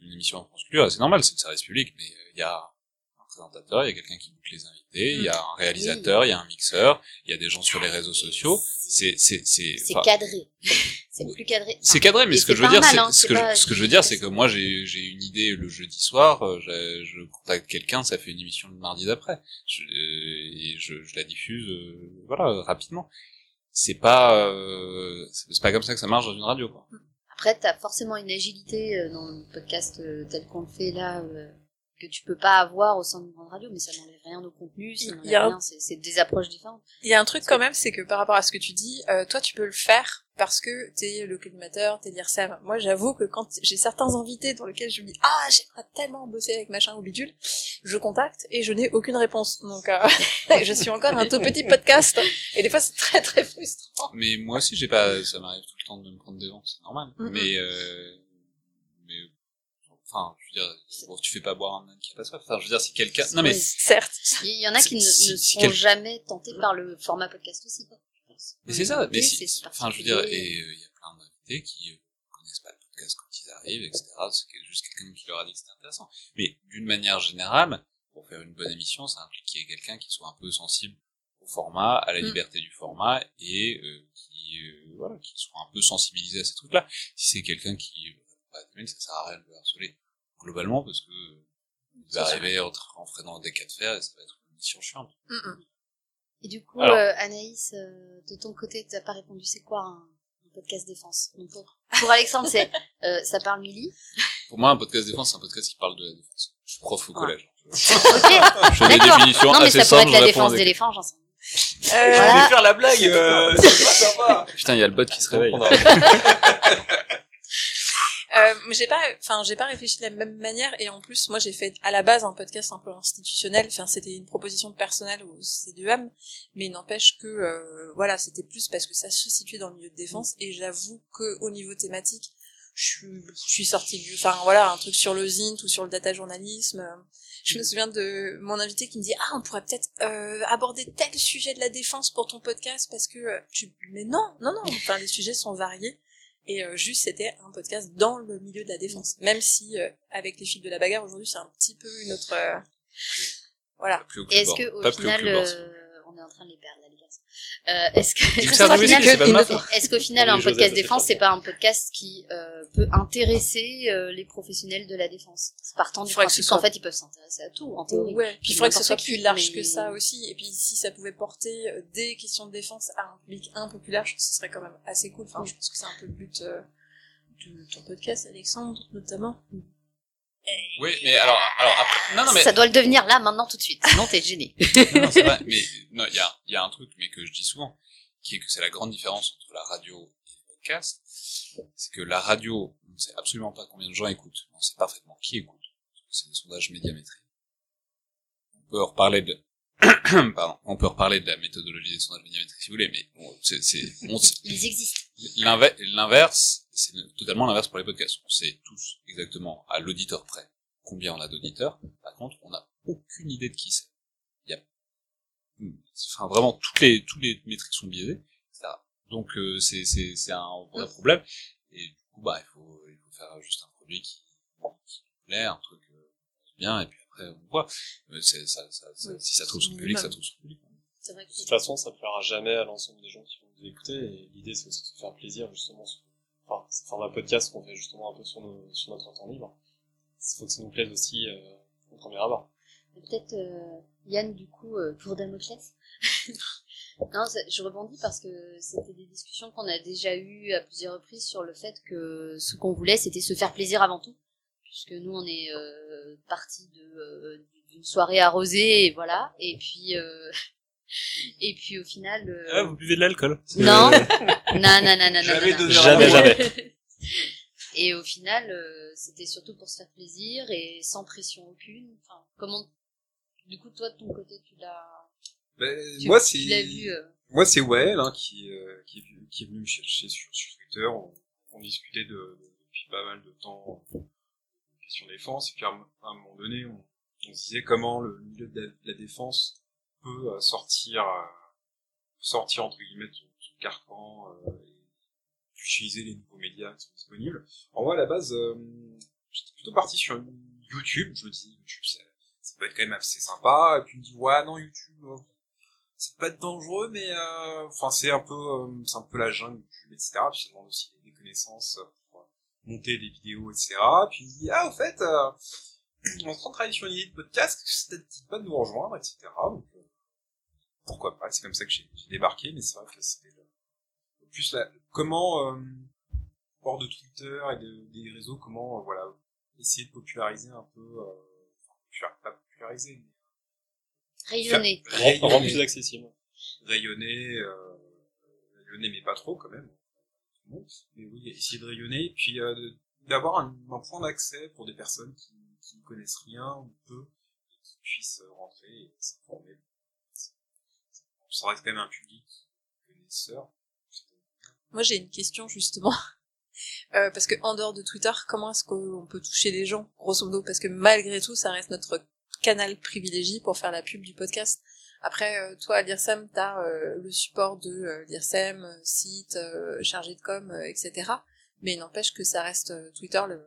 une émission en France Culture, c'est normal, c'est le service public, mais il y a présentateur, il y a quelqu'un qui boucle les invités, il y a un réalisateur, il y a un mixeur, il y a des gens sur les réseaux sociaux. C'est c'est cadré. c'est plus cadré. Enfin, c'est cadré, mais ce que je veux dire, mal, ce que pas- je, ce que je veux dire, c'est que moi j'ai j'ai une idée le jeudi soir, euh, je, je contacte quelqu'un, ça fait une émission le mardi d'après, je, euh, et je, je la diffuse, euh, voilà, rapidement. C'est pas euh, c'est pas comme ça que ça marche dans une radio, quoi. Après, t'as forcément une agilité dans le podcast tel qu'on le fait là, que tu peux pas avoir au sein d'une grande radio, mais ça n'enlève rien au contenu, ça Il n'enlève y a un- rien, c'est des approches différentes. Il y a un truc quand même, c'est que par rapport à ce que tu dis, euh, toi tu peux le faire parce que t'es le collimateur, t'es l'IRSEM. Moi j'avoue que quand j'ai certains invités dans lesquels je me dis ah j'aimerais tellement bosser avec machin ou bidule, je contacte et je n'ai aucune réponse. Donc euh, je suis encore un tout petit podcast et des fois c'est très très frustrant. Mais moi aussi, j'ai pas, ça m'arrive tout le temps de me prendre des vents, c'est normal. Mais, euh, enfin, je veux dire, bon, tu fais pas boire un âne qui a pas. Enfin, je veux dire, si quelqu'un, non mais, Oui. Certes. Il y en a qui ne, Si- ne si seront quel- jamais tentés par le format podcast aussi, quoi, je pense. mais c'est ça. Mais si, c'est enfin, je veux dire, et euh, il y a plein d'invités qui euh, connaissent pas le podcast quand ils arrivent, etc. C'est juste quelqu'un qui leur a dit que c'était intéressant. Mais d'une manière générale, pour faire une bonne émission, ça implique qu'il y ait quelqu'un qui soit un peu sensible au format, à la Mm. liberté du format et euh, qui, euh, voilà, qui soit un peu sensibilisé à ces trucs-là. Si c'est quelqu'un qui, euh, bah, ça sert à rien de le harceler globalement parce que euh, il C'est va sûr. arriver en, en freinant des cas de fer et ça va être une mission chiante. Mm, mm. Et du coup, Alors. euh, Anaïs, euh, de ton côté, t'as pas répondu, c'est quoi un, un podcast défense Donc, pour, pour Alexandre, c'est euh, ça parle Milly. Pour moi, un podcast défense, c'est un podcast qui parle de la défense. Je suis prof au collège. Ok, Je fais des définitions Non, mais assez ça pourrait être la je défense d'éléphant, j'en sais rien. Euh, Je Voilà. vais faire la blague, euh, c'est pas sympa. Putain, il y a le bot qui se réveille. Euh, j'ai pas, enfin, j'ai pas réfléchi de la même manière et en plus, moi, j'ai fait à la base un podcast un peu institutionnel. Enfin, c'était une proposition personnelle au C2M, mais n'empêche que, euh, voilà, c'était plus parce que ça se situait dans le milieu de défense et j'avoue que au niveau thématique, je suis, je suis sortie du, enfin, voilà, un truc sur le zint ou sur le data journalisme. Je me souviens de mon invité qui me dit ah on pourrait peut-être euh, aborder tel sujet de la défense pour ton podcast parce que euh, tu mais non non non enfin les sujets sont variés et euh, juste c'était un podcast dans le milieu de la défense. Même si euh, avec les fils de la bagarre aujourd'hui c'est un petit peu une autre euh, voilà. Pas plus au Et est-ce que au Pas plus au final, euh, on est en train de les perdre, là, les gars. Euh, est-ce que, est-ce qu'au final, un podcast défense, c'est pas un podcast qui euh, peut intéresser euh, les professionnels de la défense? Partant du principe qu'en fait, ils peuvent s'intéresser à tout, en théorie. Ouais, puis il faudrait que ce soit plus large mais- que ça aussi. Et puis si ça pouvait porter des questions de défense à un public un peu plus large, ce serait quand même assez cool. Enfin, je pense que c'est un peu le but euh, de ton podcast, Alexandre, notamment. Oui, mais alors, alors après, non, non, mais, Ça doit le devenir là, maintenant, tout de suite. Sinon, t'es gêné. non, non, c'est vrai, mais, non, il y a, y a un truc, mais que je dis souvent, qui est que c'est la grande différence entre la radio et le podcast. C'est que la radio, on ne sait absolument pas combien de gens écoutent. On sait parfaitement qui écoute. C'est des sondages médiamétriques. On peut reparler de, pardon, on peut reparler de la méthodologie des sondages médiamétriques si vous voulez, mais bon, c'est, c'est, on sait- Ils existent. L'inver- L'inverse, c'est totalement l'inverse pour les podcasts. On sait tous exactement à l'auditeur près combien on a d'auditeurs. Par contre, on n'a aucune idée de qui c'est. Il y a, enfin vraiment toutes les tous les métriques sont biaisées, etc. Donc euh, c'est c'est c'est un vrai problème. Et du coup bah il faut il faut faire juste un produit qui qui plaît, un truc euh, bien et puis après on voit. Euh, c'est- ça, ça, ça- Oui, si ça trouve son public, ça trouve son public. C'est vrai que De toute façon, ça plaira jamais à l'ensemble des gens qui vont nous écouter. Et l'idée, c'est aussi de se faire plaisir, justement. Sur... Enfin, un format podcast qu'on fait justement un peu sur, notre temps libre. Il faut que ça nous plaise aussi euh, au premier abord. Peut-être euh, Yann, du coup, euh, pour Damoclès. non, je rebondis parce que c'était des discussions qu'on a déjà eues à plusieurs reprises sur le fait que ce qu'on voulait, c'était se faire plaisir avant tout. Puisque nous, on est euh, parti d'une soirée arrosée, et voilà. Et puis, et puis au final, euh, Ah, vous buvez de l'alcool non, non, non, non, non, Jamais non, Jamais, la jamais. Et au final, euh, c'était surtout pour se faire plaisir et sans pression aucune. Enfin, comment Du coup, toi, de ton côté, tu l'as, Ben, tu, moi, tu c'est, l'as vu. euh, moi, c'est Wael, hein, qui, euh, qui, est, venu- qui est venu me chercher sur, sur Twitter. On, on discutait de, depuis pas mal de temps questions défense. Et puis, à, un- à un moment donné, on, on se disait comment le milieu de la, de la défense peut euh, sortir, euh, sortir, entre guillemets, de son, carcan, euh, et utiliser les nouveaux médias qui sont disponibles. En moi, à la base, j'étais plutôt parti sur YouTube. Je me dis, YouTube, c'est, c'est peut être quand même assez sympa. Et puis il me dit ouais non YouTube, c'est pas dangereux, mais euh, enfin c'est un peu, euh, c'est un peu la jungle etc. Puis je demande aussi des connaissances pour monter des vidéos, etc. Puis il dit ah au fait, euh, on de travailler sur une idée de podcast, ça te dit pas de nous rejoindre, etc. pourquoi pas C'est comme ça que j'ai débarqué, mais c'est vrai que c'était le... plus la... comment euh, hors de Twitter et de, des réseaux, comment euh, voilà essayer de populariser un peu, euh, enfin, populaire- pas populariser, mais Rayonner. faire- Rendre rendre rayonner, plus accessible. rayonner, euh, rayonner mais pas trop quand même. Tout le monde. Mais oui, essayer de rayonner, puis euh, de- d'avoir un, un point d'accès pour des personnes qui, qui ne connaissent rien ou peu, et qui puissent euh, rentrer et s'informer. Ça reste quand même un public connaisseur. Moi, j'ai une question justement. Euh, parce que en dehors de Twitter, comment est-ce qu'on peut toucher les gens, grosso modo? Parce que malgré tout, ça reste notre canal privilégié pour faire la pub du podcast. Après, euh, toi, à l'IRSEM, t'as euh, le support de euh, l'IRSEM, euh, site, euh, chargé de com, euh, etc. Mais il n'empêche que ça reste euh, Twitter le,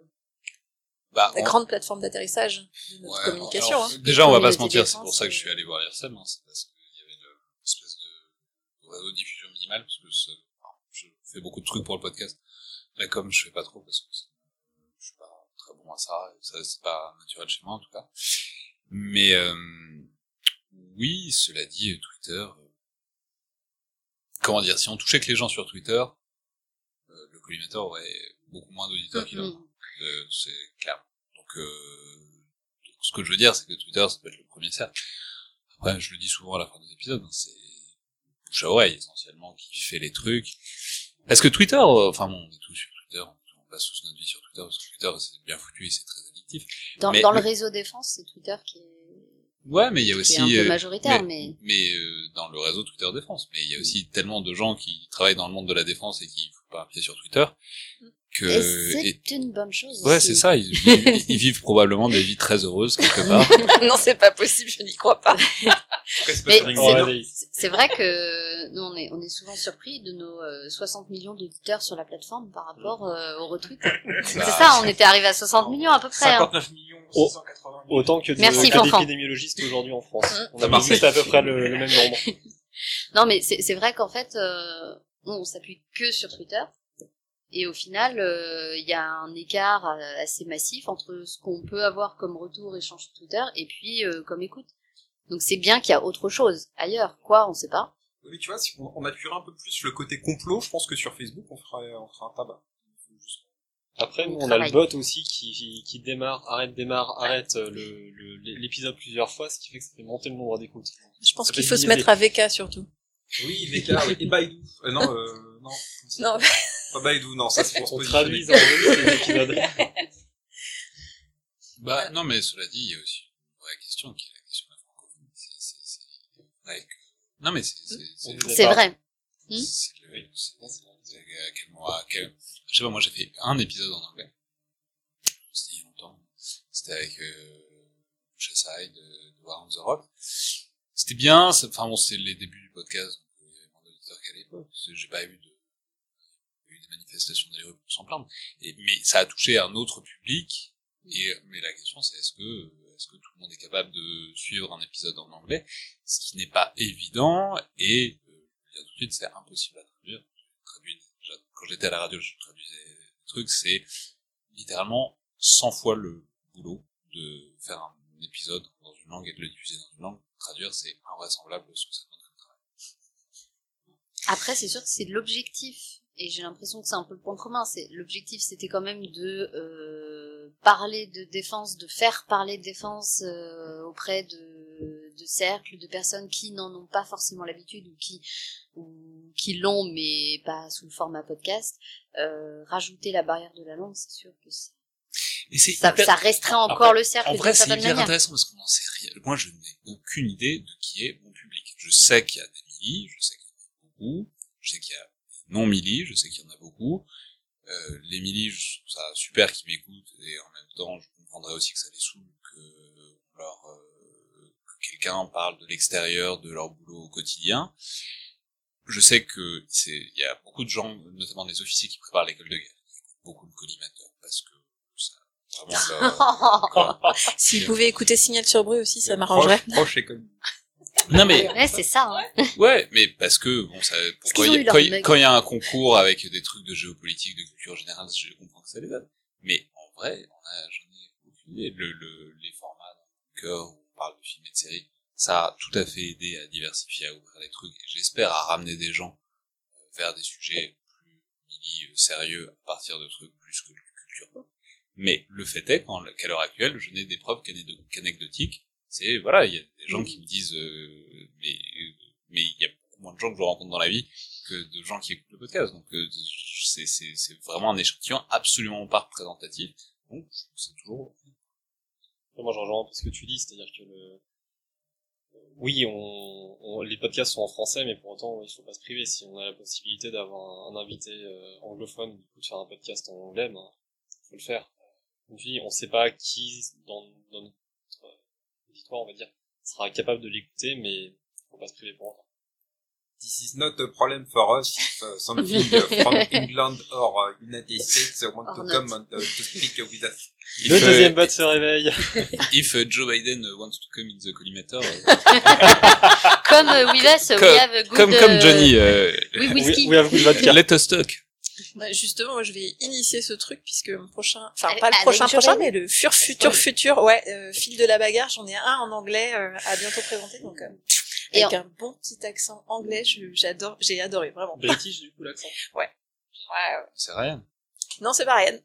Bah, la on- grande plaforme d'atterrissage de notre Ouais, communication. alors, hein. Déjà, on va pas se mentir, c'est pour ça que je suis allé voir l'IRSEM, hein, c'est parce qu'il y avait le- l'espèce de réseau de diffusion minimale, parce que je fais beaucoup de trucs pour le podcast. La com, je fais pas trop, parce que je suis pas très bon à ça, et ça, c'est pas naturel chez moi, en tout cas. Mais, euh, oui, cela dit, Twitter, euh, comment dire, si on touchait que les gens sur Twitter, euh, le collimateur aurait beaucoup moins d'auditeurs qu'il a. Euh, c'est clair. Donc, euh, donc, ce que je veux dire, c'est que Twitter, ça peut être le premier cercle. Après, je le dis souvent à la fin des épisodes, hein, c'est bouche à oreille essentiellement qui fait les trucs. Parce que Twitter, euh, enfin bon, on est tous sur Twitter, on passe tous notre vie sur Twitter, parce que Twitter c'est bien foutu et c'est très addictif. Dans, Mais dans le réseau défense, c'est Twitter qui est, Ouais, mais il y a aussi est un peu euh, majoritaire, mais, mais, mais, euh, dans le réseau Twitter Défense. Mais il y a aussi tellement de gens qui travaillent dans le monde de la défense et qui foutent pas un pied sur Twitter que et c'est une bonne chose. ouais, c'est ça. Ils, ils- ils vivent probablement des vies très heureuses quelque part. non, c'est pas possible, je n'y crois pas. C'est c'est-. C'est c'est vrai que nous, on est, on est souvent surpris de nos euh, 60 millions d'auditeurs sur la plateforme par rapport euh, au retweet. C'est Bah, ça, on était arrivé à 60 millions à peu près. hein. 59 millions, Oh. 680 000. Autant que de- Merci, que d'épidémiologistes aujourd'hui en France. Hein On a juste à peu près le, le même nombre. Non, mais c'est c'est vrai qu'en fait, euh, on s'appuie que sur Twitter. Et au final, euh, il y a un écart euh, assez massif entre ce qu'on peut avoir comme retour échange sur Twitter et puis euh, comme écoute. Donc c'est bien qu'il y a autre chose ailleurs. Quoi, on sait pas. Oui, mais tu vois, si on, on un peu plus le côté complot, je pense que sur Facebook, on ferait un tabac. Après, nous, On on a le bot aussi qui, démarre, arrête, démarre, arrête le, le- l'épisode plusieurs fois, ce qui fait que ça fait monter le nombre d'écoutes. Je pense qu'il faut se mettre à VK surtout. Oui, VK, oui, et Baidu. Euh, non, euh, non. Non, Pas Baidu, non, ça c'est se On traduit en anglais les épisodes. Bah non, mais cela dit, il y a aussi une vraie question qui est la question de la francophonie. C'est, c'est, c'est vrai que... Non, mais c'est, c'est, c'est, On est C'est D'accord. vrai. Hmm c'est le- c'est- c'est- à quel mois, à quel- Je sais pas, moi j'ai fait un épisode en anglais. C'était il y a longtemps. C'était avec euh, Cheside de, de War on the Rock. C'était bien, c'est- enfin bon, c'est les débuts du podcast, donc il y avait moins d'auditeurs qu'à l'époque. parce que J'ai pas eu de manifestations dans les rues pour s'en plaindre. Mais ça a touché un autre public. Et, mais la question c'est est-ce que, est-ce que tout le monde est capable de suivre un épisode en anglais? Ce qui n'est pas évident et, euh, je tout de suite, c'est impossible à traduire. Quand j'étais à la radio, je traduisais des trucs, c'est littéralement 100 fois le boulot de faire un épisode dans une langue et de le diffuser dans une langue. Traduire, c'est invraisemblable ce que ça demande comme travail. Après, c'est sûr que c'est l'objectif. Et j'ai l'impression que c'est un peu le point commun. C'est l'objectif, c'était quand même de euh, parler de défense, de faire parler de défense euh, auprès de, de cercles de personnes qui n'en ont pas forcément l'habitude ou qui ou qui l'ont mais pas sous le format podcast. Euh, rajouter la barrière de la langue, c'est sûr que c'est- Et ça, hyper- ça restreint encore Après, le cercle En vrai, c'est hyper manière. intéressant parce qu'on n'en sait rien. Moi, je n'ai aucune idée de qui est mon public. Je sais qu'il y a des millis, je sais qu'il y en a beaucoup, je sais qu'il y a des non-millis, je sais qu'il y en a beaucoup. Euh, les millis, je trouve ça super qu'ils m'écoutent et en même temps, je comprendrais aussi que ça les saoule que leur, euh, que quelqu'un parle de l'extérieur de leur boulot au quotidien. Je sais que c'est, il y a beaucoup de gens, notamment des officiers qui préparent l'école de guerre, qui écoutent beaucoup le collimateur parce que ça, vraiment de la- S'ils pouvaient écouter Signal sur bruit aussi, ça m'arrangerait. Proche, proche. Non mais ouais, c'est ça. Hein. ouais, mais parce que bon, ça, pourquoi il y a- quand il y a un concours avec des trucs de géopolitique, de culture générale, je comprends que ça les aide. Mais en vrai, on a, j'en ai aucune idée. Le, le, les formats dans le cœur où on parle de films et de séries, ça a tout à fait aidé à diversifier, à ouvrir les trucs. Et j'espère à ramener des gens euh, vers des sujets plus euh, sérieux à partir de trucs plus que de culture. Mais le fait est qu'en- qu'à l'heure actuelle, je n'ai des preuves qu'anecdotiques. C'est voilà, il y a des gens qui me disent euh, mais euh, mais il y a beaucoup moins de gens que je rencontre dans la vie que de gens qui écoutent le podcast. Donc euh, c'est c'est c'est vraiment un échantillon absolument pas représentatif. Donc c'est toujours Moi, je rejoins ce que tu dis, c'est-à-dire que le... oui, on, on- les podcasts sont en français, mais pour autant, il faut pas se priver. Si on a la possibilité d'avoir un, un invité euh, anglophone, du coup, de faire un podcast en anglais, ben, faut le faire. Dis, on sait pas qui, dans, dans notre auditoire, on va dire, sera capable de l'écouter, mais faut pas se priver pour autant. This is not a problem for us if uh, something uh, from England or uh, United States want Or to not. come and uh, to speak with us. Le If, uh, deuxième bot se réveille. If Joe Biden wants to come in the collimator, Comme with us, we have a good, comme comme Johnny, uh, We, we have good vodka. let us talk. Bah, justement, moi, je vais initier ce truc puisque mon prochain, enfin pas le prochain prochain, mais le fur futur futur, ouais, euh, fil de la bagarre. J'en ai un en anglais euh, à bientôt présenter, donc euh, Et avec un bon petit accent anglais, j'adore, j'ai adoré vraiment. British, du coup, l'accent. Ouais, ouais. C'est Ryan. Non, c'est pas Ryan.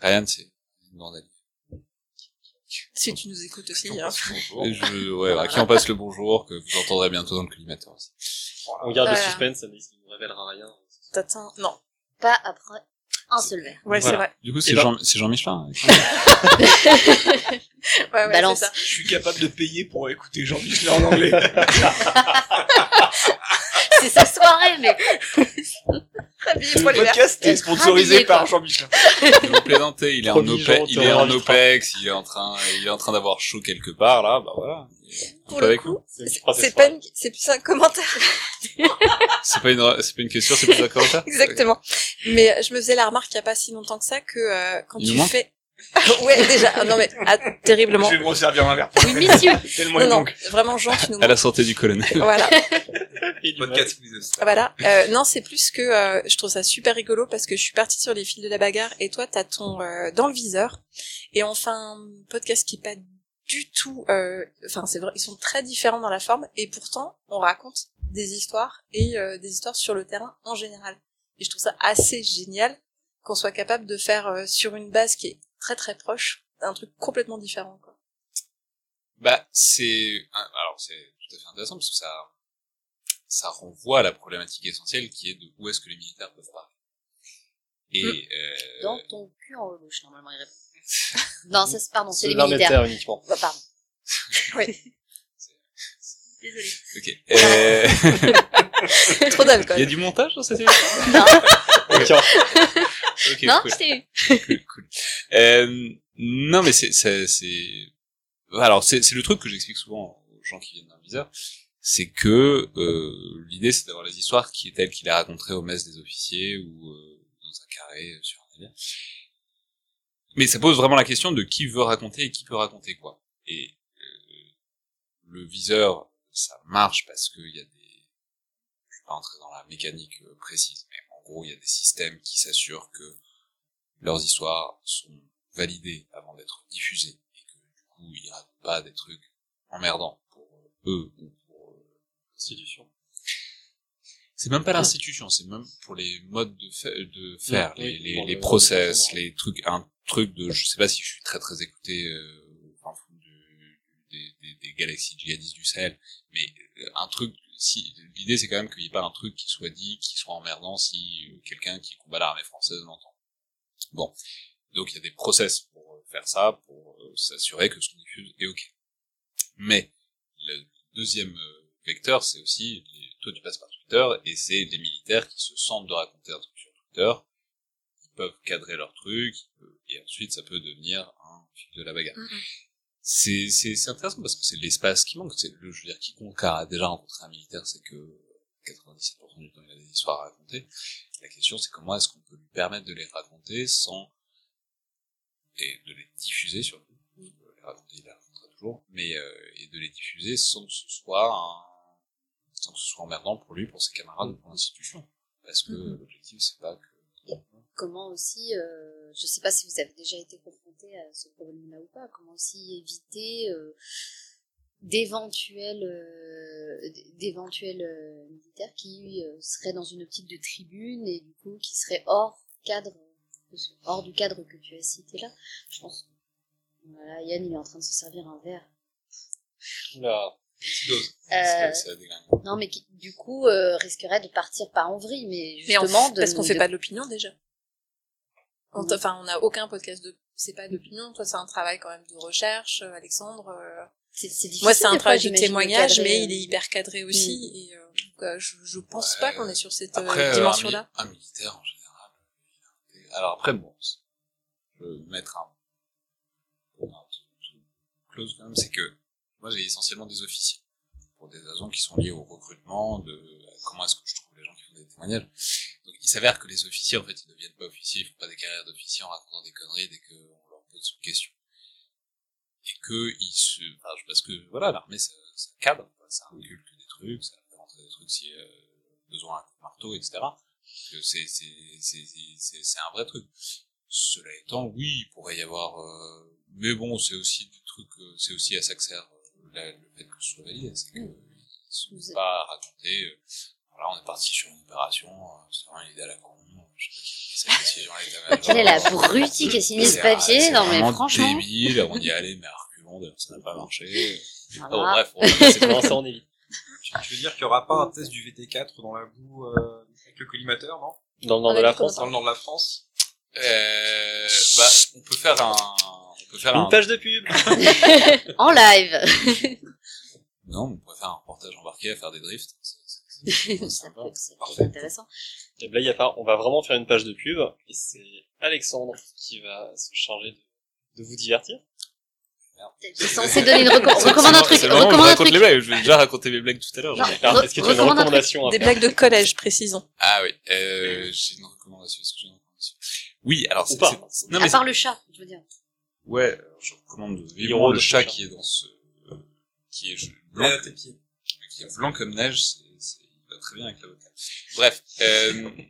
Ryan, c'est une grande amie. Si tu nous écoutes aussi. Hein. passe le bonjour. Et je, ouais, à qui on passe le bonjour, que vous entendrez bientôt dans le collimateur aussi. On garde le Voilà. suspense, ça ne ça ne révélera rien. T'attends. Non. Pas après un seul verre. Ouais, Voilà. c'est vrai. Du coup, c'est Jean, c'est Jean Michelin. hein. Ouais, ouais, Balance. c'est ça. Je suis capable de payer pour écouter Jean-Michel en anglais. C'est sa soirée, mais Verts. podcast est sponsorisé par quoi. Jean-Michel. Vous plaisantez, il est en OPEX, Jean, il est en OPEX, il est en train, il est en train d'avoir chaud quelque part, là, bah voilà. Pour le avec coup. C'est pas une, c'est plus un commentaire. C'est pas une, c'est pas une question, c'est plus un commentaire? Exactement. Mais je me faisais la remarque il y a pas si longtemps que ça que euh, quand tu fais ouais déjà. Ah, non mais ah, terriblement. Je vais me resservir un verre. oui, messieurs. Tellement non il non vraiment Jean tu nous À la santé du colonel. voilà. Podcast voilà. Euh, non c'est plus que euh, je trouve ça super rigolo parce que je suis partie sur les fils de la bagarre et toi t'as ton euh, dans le viseur. Et on fait un podcast qui est pas du tout euh, enfin c'est vrai ils sont très différents dans la forme et pourtant on raconte des histoires et euh, des histoires sur le terrain en général. Et je trouve ça assez génial qu'on soit capable de faire euh, sur une base qui est très très proche un truc complètement différent quoi. Bah, c'est, alors c'est tout à fait intéressant parce que ça, ça renvoie à la problématique essentielle qui est de où est-ce que les militaires peuvent parler. Et, euh, Dans ton cul en louche, normalement, il répond. Non, ça, c'est- pardon, c'est les militaires. uniquement. Bah, pardon. Oui. Désolée. ok. Euh, trop d'alcool Il y a du montage dans cette émission? Non, Non, cool. je t'ai eu. cool, cool. Euh, non, mais c'est, c'est, c'est, alors c'est, c'est le truc que j'explique souvent aux gens qui viennent d'un viseur, c'est que euh, l'idée c'est d'avoir les histoires qui est telles qu'il a racontées au mess des officiers ou euh, dans un carré euh, sur un navire. Mais ça pose vraiment la question de qui veut raconter et qui peut raconter quoi. Et euh, le viseur, ça marche parce qu'il y a des, je vais pas entrer dans la mécanique précise, mais en gros il y a des systèmes qui s'assurent que leurs histoires sont validées avant d'être diffusées et que du coup ils racontent pas des trucs emmerdants pour eux ou pour euh, l'institution. C'est même pas l'institution, c'est même pour les modes de, fa- de faire, Oui, les, les, pour les le- process, le- les trucs, un truc de, je sais pas si je suis très très écouté, euh, enfin, du- des, des, des galaxies djihadistes du Sahel, mais euh, un truc, si, l'idée c'est quand même qu'il n'y ait pas un truc qui soit dit, qui soit emmerdant si euh, quelqu'un qui combat l'armée française l'entend. Bon. Donc il y a des process pour euh, faire ça, pour euh, s'assurer que ce qu'on diffuse est ok. Mais le deuxième vecteur, c'est aussi, les- toi tu passes par Twitter, et c'est les militaires qui se sentent de raconter un truc sur Twitter, ils peuvent cadrer leur truc, et ensuite ça peut devenir un fil de la bagarre. Mhm. C'est, c'est, c'est intéressant parce que c'est l'espace qui manque. C'est, le, je veux dire, quiconque a déjà rencontré un militaire, c'est que 97% du temps il a des histoires à raconter. La question c'est comment est-ce qu'on peut lui permettre de les raconter sans et de les diffuser surtout. Les raconter, il les racontera toujours, mais euh, et de les diffuser sans que ce soit un, sans que ce soit emmerdant pour lui, pour ses camarades, ou pour l'institution. Parce que Mhm. l'objectif c'est pas que Comment aussi, euh, je sais pas si vous avez déjà été confronté à ce problème-là ou pas, comment aussi éviter euh, d'éventuels euh, d'éventuels euh, militaires qui euh, seraient dans une optique de tribune et du coup qui seraient hors cadre hors du cadre que tu as cité là. Je pense. Voilà, Yann il est en train de se servir un verre. Euh, non mais qui du coup euh, risquerait de partir pas en vrille mais Mais en- justement parce qu'on fait de- pas de l'opinion déjà. Enfin, on n'a aucun podcast de. C'est pas d'opinion. Toi, c'est un travail quand même de recherche, euh, Alexandre. euh, c'est c'est difficile. Moi, c'est un travail de témoignage, mais il est hyper cadré aussi. Et euh, donc, euh, je, je pense pas qu'on est sur cette Après, dimension-là. un, un militaire en général. Alors après, bon, je veux mettre un, un truc close quand même, c'est que moi j'ai essentiellement des officiers pour des raisons qui sont liées au recrutement, de comment est-ce que je trouve les gens qui font des témoignages. Il s'avère que les officiers, en fait, ils ne deviennent pas officiers, ils font pas des carrières d'officiers en racontant des conneries dès qu'on leur pose une question. Et que ils se, enfin, parce que voilà, l'armée ça, ça cadre, ça que des trucs, ça fait rentrer des trucs si euh, besoin à coup de marteau, etc. Euh, c'est c'est un vrai truc. Cela étant, oui, il pourrait y avoir, euh, mais bon, c'est aussi du truc, euh, c'est aussi à ça que sert euh, le fait que ce soit validé, c'est que ils sont pas raconter. Voilà, on est parti sur une opération, euh, c'est vraiment une idée à la con. Je sais pas qui a décision. Quelle est la brutie qui a signé ce papier Non mais franchement. débile, on y est allé, mais à reculons, d'ailleurs, ça n'a pas marché. Voilà. Oh, bref, on va passer c'est vraiment ça en évite. Tu, veux dire qu'il y aura pas un test du VT4 dans la boue euh, avec le collimateur, non? Dans le nord de la France. Dans le nord de la France Euh, bah, on peut faire un, on peut faire un, Une page de pub en live. non, on pourrait faire un reportage embarqué à faire des drifts. Ça peut- Parfait. intéressant. Et là, il y a pas, on va vraiment faire une page de pub, et c'est Alexandre qui va se charger de, de vous divertir. T'es censé donner une reco- C'est- recommande un truc. c'est où je Recommande un raconte truc. les blagues. Je vais déjà raconter mes blagues tout à l'heure. Est-ce que tu as une recommandation à Des blagues de collège, précisons. Ah oui, euh, j'ai une recommandation. Est-ce que j'ai une recommandation? Oui, alors c'est, pas. non mais À part le chat, je veux dire. ouais, je recommande vivement le chat qui est dans ce, euh, qui est je- blanc, à qui est blanc comme neige. C'est, va très bien avec l'avocat. Bref. Euh,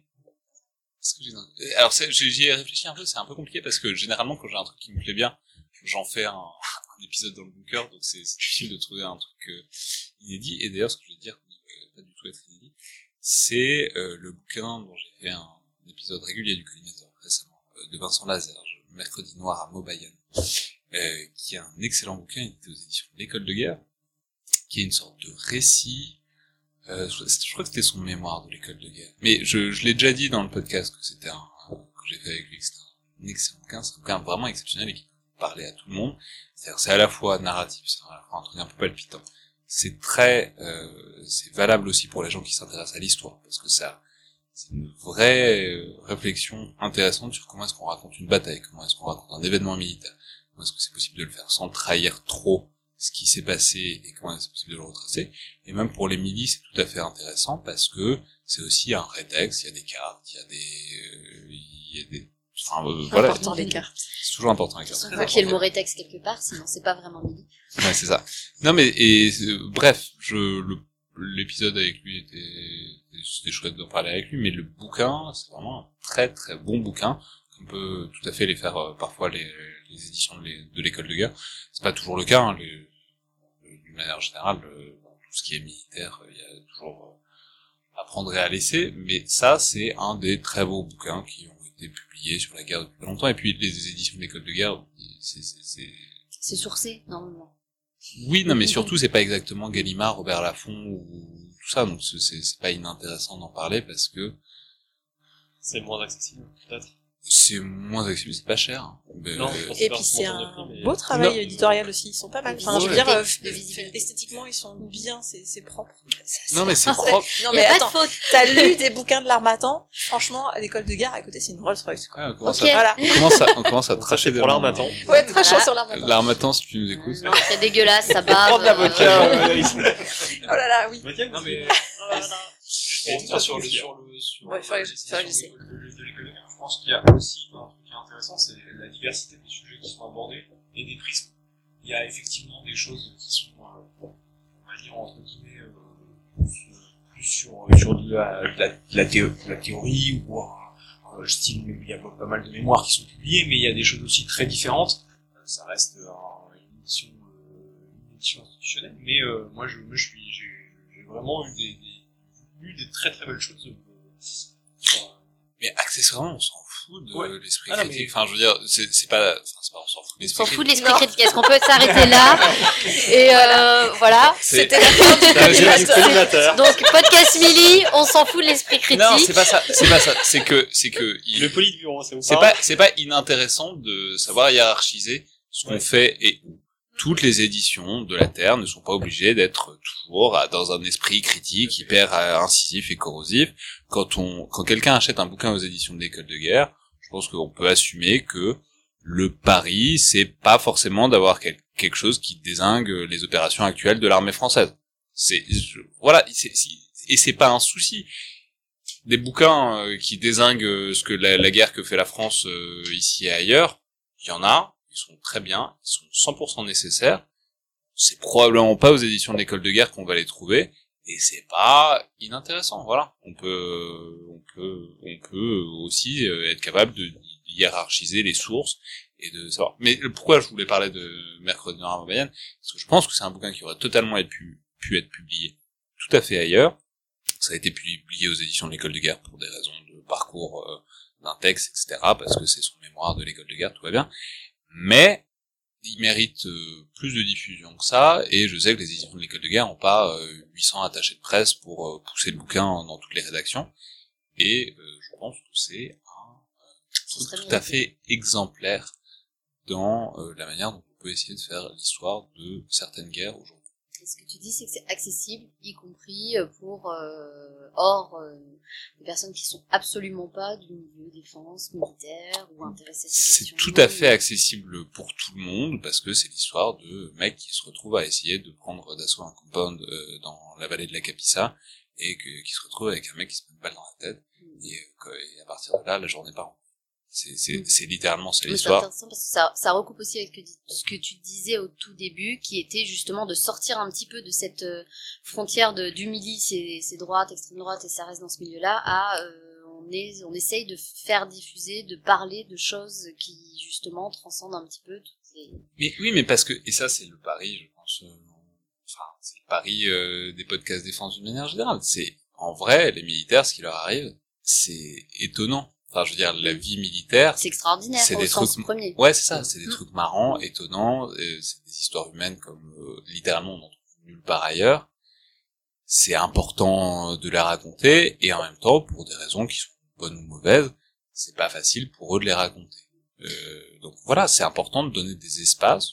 que alors j'y ai réfléchi un peu. C'est un peu compliqué parce que généralement quand j'ai un truc qui me plaît bien, j'en fais un, un épisode dans le bunker, donc c'est, difficile de trouver un truc euh, inédit. Et d'ailleurs, ce que je vais dire pas du tout être inédit, c'est euh, le bouquin dont j'ai fait un, épisode régulier du collimateur récemment, euh, de Vincent Lazerge, Mercredi Noir à euh, qui est un excellent bouquin édité aux éditions de l'École de Guerre, qui est une sorte de récit. Euh, je, crois que c'était son mémoire de l'École de Guerre. Mais je, je l'ai déjà dit dans le podcast que c'était un que j'ai fait avec lui, que c'était un excellent bouquin, c'est un bouquin vraiment exceptionnel et qui parlait à tout le monde. C'est-à-dire c'est à la fois narratif, c'est à la fois un truc un peu palpitant. C'est très, euh, c'est valable aussi pour les gens qui s'intéressent à l'histoire, parce que ça, c'est une vraie euh, réflexion intéressante sur comment est-ce qu'on raconte une bataille, comment est-ce qu'on raconte un événement militaire, comment est-ce que c'est possible de le faire sans trahir trop ce qui s'est passé et comment est-ce possible de le retracer. Et même pour les milices, c'est tout à fait intéressant parce que c'est aussi un rétexte, il y a des cartes, il y a des, euh, il y a des, enfin, euh, voilà. Important les cartes. C'est toujours important les cartes. On voit qu'il y a le mot rétex quelque part, sinon c'est pas vraiment midi. Ouais, c'est ça. Non, mais et euh, bref, je le l'épisode avec lui était c'était chouette d'en parler avec lui, mais le bouquin, c'est vraiment un très très bon bouquin. On peut tout à fait les faire euh, parfois les, les éditions de l'é- de l'école de guerre. C'est pas toujours le cas. Hein, les- d'une manière générale, euh, dans tout ce qui est militaire, euh, il y a toujours euh, à prendre et à laisser. Mais ça, c'est un des très beaux bouquins qui ont été publiés sur la guerre depuis longtemps. Et puis les éditions de l'école de guerre, c'est c'est- sourcé, normalement. oui, non, mais surtout, c'est pas exactement Gallimard, Robert Laffont ou tout ça, donc c'est pas inintéressant d'en parler parce que C'est moins accessible, peut-être. C'est moins accessible, c'est pas cher. Mais, Non, euh, Et puis c'est un mais- beau travail Non. éditorial aussi, ils sont pas mal. Enfin, je veux Ouais. dire, euh, esthétiquement, ils sont bien, c'est c'est propre. Ça, Non, mais c'est Ah, propre. Non mais attends, t'as lu des bouquins de l'Armatan Franchement, à l'école de gare, à côté, c'est une Rolls Royce. quoi. Ouais, on, commence à, Voilà. on, commence à, on commence à Ça, tracher pour l'armatan. Ouais, sur l'Armatan. L'armatan, si tu nous écoutes. Non, c'est dégueulasse, ça. Prendre l'avocat. euh, Oh là là, oui. Non, mais Oh juste pour sur le, sur le, sur Ouais, je pense qu'il y a aussi un truc qui est intéressant, c'est la diversité des sujets qui sont abordés et des prismes. Il y a effectivement des choses qui sont, euh, on va dire, entre guillemets, euh, plus sur, sur de la, de la, théo- de théorie ou un, style, il y a pas mal de mémoires qui sont publiées, mais il y a des choses aussi très différentes. Ça reste un- une édition, euh, une édition institutionnelle, mais moi, moi, j'ai vraiment eu des, très très belles choses. Mais accessoirement, on s'en fout de Ouais. l'esprit Ah critique. mais- Enfin, je veux dire, c'est c'est pas, enfin, c'est pas, on s'en fout de On l'esprit s'en fout de critique. l'esprit critique. Est-ce qu'on peut s'arrêter là Et euh, voilà. C'est- C'était la fin du. Donc podcast Milly, on s'en fout de l'esprit critique. Non, c'est pas ça, c'est pas ça. C'est que, c'est que, il- Le politburo, c'est c'est pas, c'est pas inintéressant de savoir hiérarchiser ce qu'on Ouais. fait et où. Toutes les éditions de la Terre ne sont pas obligées d'être toujours dans un esprit critique, hyper euh, incisif et corrosif. Quand on, quand quelqu'un achète un bouquin aux éditions de l'école de guerre, je pense qu'on peut assumer que le pari, c'est pas forcément d'avoir quel- quelque chose qui désingue les opérations actuelles de l'armée française. C'est, voilà, et c'est pas un souci. Des bouquins euh, qui désinguent euh, ce que la, la guerre que fait la France euh, ici et ailleurs, il y en a, ils sont très bien, ils sont 100% nécessaires. C'est probablement pas aux éditions de l'école de guerre qu'on va les trouver, et c'est pas inintéressant. Voilà, on peut, on peut, on peut aussi euh, être capable de hiérarchiser les sources et de savoir. Mais pourquoi je voulais parler de Mercredi Noir à Mayenne Parce que je pense que c'est un bouquin qui aurait totalement pu, pu être publié tout à fait ailleurs. Ça a été publié aux éditions de l'école de guerre pour des raisons de parcours euh, d'un texte, etc. Parce que c'est son mémoire de l'école de guerre, tout va bien. Mais il mérite euh, plus de diffusion que ça, et je sais que les éditions de l'école de guerre n'ont pas euh, 800 attachés de presse pour euh, pousser le bouquin dans toutes les rédactions. Et euh, je pense que c'est un serait tout à fait exemplaire dans euh, la manière dont on peut essayer de faire l'histoire de certaines guerres aujourd'hui. Ce que tu dis, c'est que c'est accessible, y compris euh, pour euh, hors euh, des personnes qui sont absolument pas du milieu défense, militaire ou intéressées C'est tout à fait accessible pour tout le monde parce que c'est l'histoire de mecs qui se retrouvent à essayer de prendre d'assaut un compound euh, dans la vallée de la Capissa et que, qui se retrouvent avec un mec qui se met une balle dans la tête et, euh, et à partir de là la journée part. C'est Mm. c'est littéralement c'est Mais c'est l'histoire. intéressant parce que ça, ça recoupe aussi avec ce que, tu disais au tout début, qui était justement de sortir un petit peu de cette euh, frontière de d'humili, c'est c'est droite, extrême droite, et ça reste dans ce milieu-là, à euh, on, est, on essaye de faire diffuser, de parler de choses qui justement transcendent un petit peu toutes les... Mais oui, mais parce que et ça c'est le pari, je pense. euh, enfin, c'est le pari euh, des podcasts défense d'une manière générale. C'est en vrai les militaires, ce qui leur arrive, c'est étonnant. Enfin, je veux dire, la vie militaire, C'est extraordinaire C'est des sens trucs- premier. Ouais, c'est ça, c'est des Mm. trucs marrants, étonnants, euh, c'est des histoires humaines comme euh, littéralement on n'en trouve nulle part ailleurs. C'est important de les raconter, et en même temps, pour des raisons qui sont bonnes ou mauvaises, c'est pas facile pour eux de les raconter. Euh, donc voilà, c'est important de donner des espaces,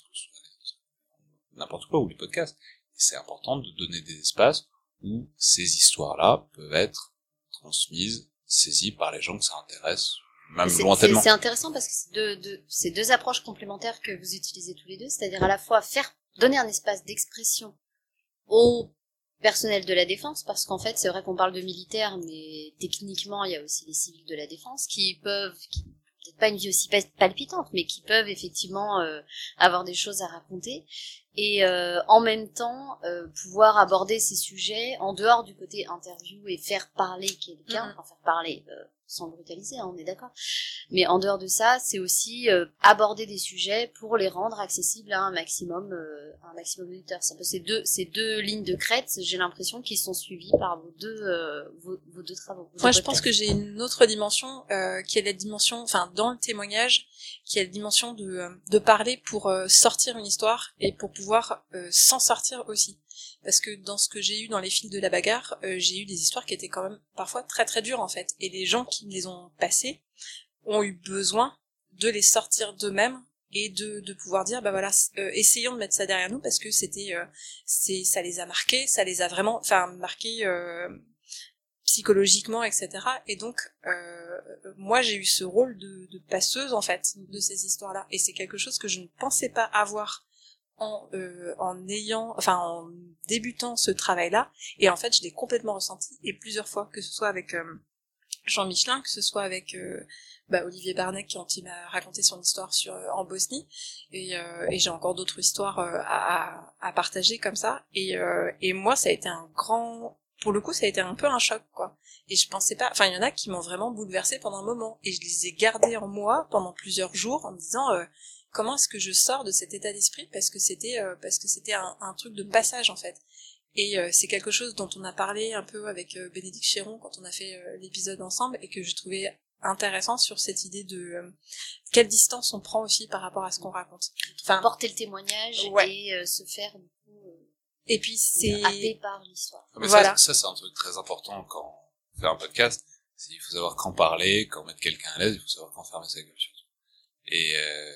n'importe quoi, ou les podcasts, c'est important de donner des espaces où ces histoires-là peuvent être transmises, saisies par les gens que ça intéresse, même C'est- lointainement. C'est intéressant parce que c'est deux, deux, c'est deux approches complémentaires que vous utilisez tous les deux, c'est-à-dire à la fois faire donner un espace d'expression au personnel de la défense, parce qu'en fait c'est vrai qu'on parle de militaires, mais techniquement il y a aussi les civils de la défense qui peuvent, qui, peut-être pas une vie aussi pa- palpitante, mais qui peuvent effectivement euh, avoir des choses à raconter et euh, en même temps euh, pouvoir aborder ces sujets en dehors du côté interview et faire parler quelqu'un, Mhm. enfin faire parler euh, sans brutaliser, hein, on est d'accord. Mais en dehors de ça, c'est aussi euh, aborder des sujets pour les rendre accessibles à un maximum, euh, à un maximum d'auditeurs. C'est un peu ces deux, ces deux lignes de crête, j'ai l'impression qu'ils sont suivis par vos deux, euh, vos, vos deux travaux. vos Moi, deux je pense que j'ai une autre dimension euh, qui est la dimension, enfin, dans le témoignage, qui est la dimension de, de parler pour sortir une histoire et pour pouvoir s'en sortir aussi. Parce que dans ce que j'ai eu dans les fils de la bagarre, euh, j'ai eu des histoires qui étaient quand même parfois très très dures en fait. Et les gens qui les ont passées ont eu besoin de les sortir d'eux-mêmes et de, pouvoir dire bah voilà euh, essayons de mettre ça derrière nous parce que c'était euh, ça les a marqués ça les a vraiment enfin marqués psychologiquement, etc. Et donc, moi, j'ai eu ce rôle de passeuse, en fait, de ces histoires-là. Et c'est quelque chose que je ne pensais pas avoir en, euh, en ayant, enfin, en débutant ce travail-là. Et en fait, je l'ai complètement ressenti, et plusieurs fois, que ce soit avec... euh, Jean Michelin, que ce soit avec euh, bah, Olivier Barnec quand il m'a raconté son histoire sur euh, en Bosnie, et, euh, et j'ai encore d'autres histoires euh, à, à partager comme ça. Et, et moi, ça a été un grand, pour le coup, ça a été un peu un choc, quoi. Et je pensais pas, enfin, il y en a qui m'ont vraiment bouleversé pendant un moment, et je les ai gardés en moi pendant plusieurs jours en me disant euh, comment est-ce que je sors de cet état d'esprit parce que c'était euh, parce que c'était un, un truc de passage en fait. Et euh, c'est quelque chose dont on a parlé un peu avec euh, Bénédicte Chéron quand on a fait euh, l'épisode ensemble et que je trouvais intéressant sur cette idée de euh, quelle distance on prend aussi par rapport à ce qu'on raconte. Enfin, Porter le témoignage Ouais. et euh, se faire du coup euh, et puis c'est happer par l'histoire. Ah, Voilà. Ça, ça c'est un truc très important quand on fait un podcast. C'est il faut savoir quand parler, quand mettre quelqu'un à l'aise, il faut savoir quand fermer sa gueule surtout. Et, euh,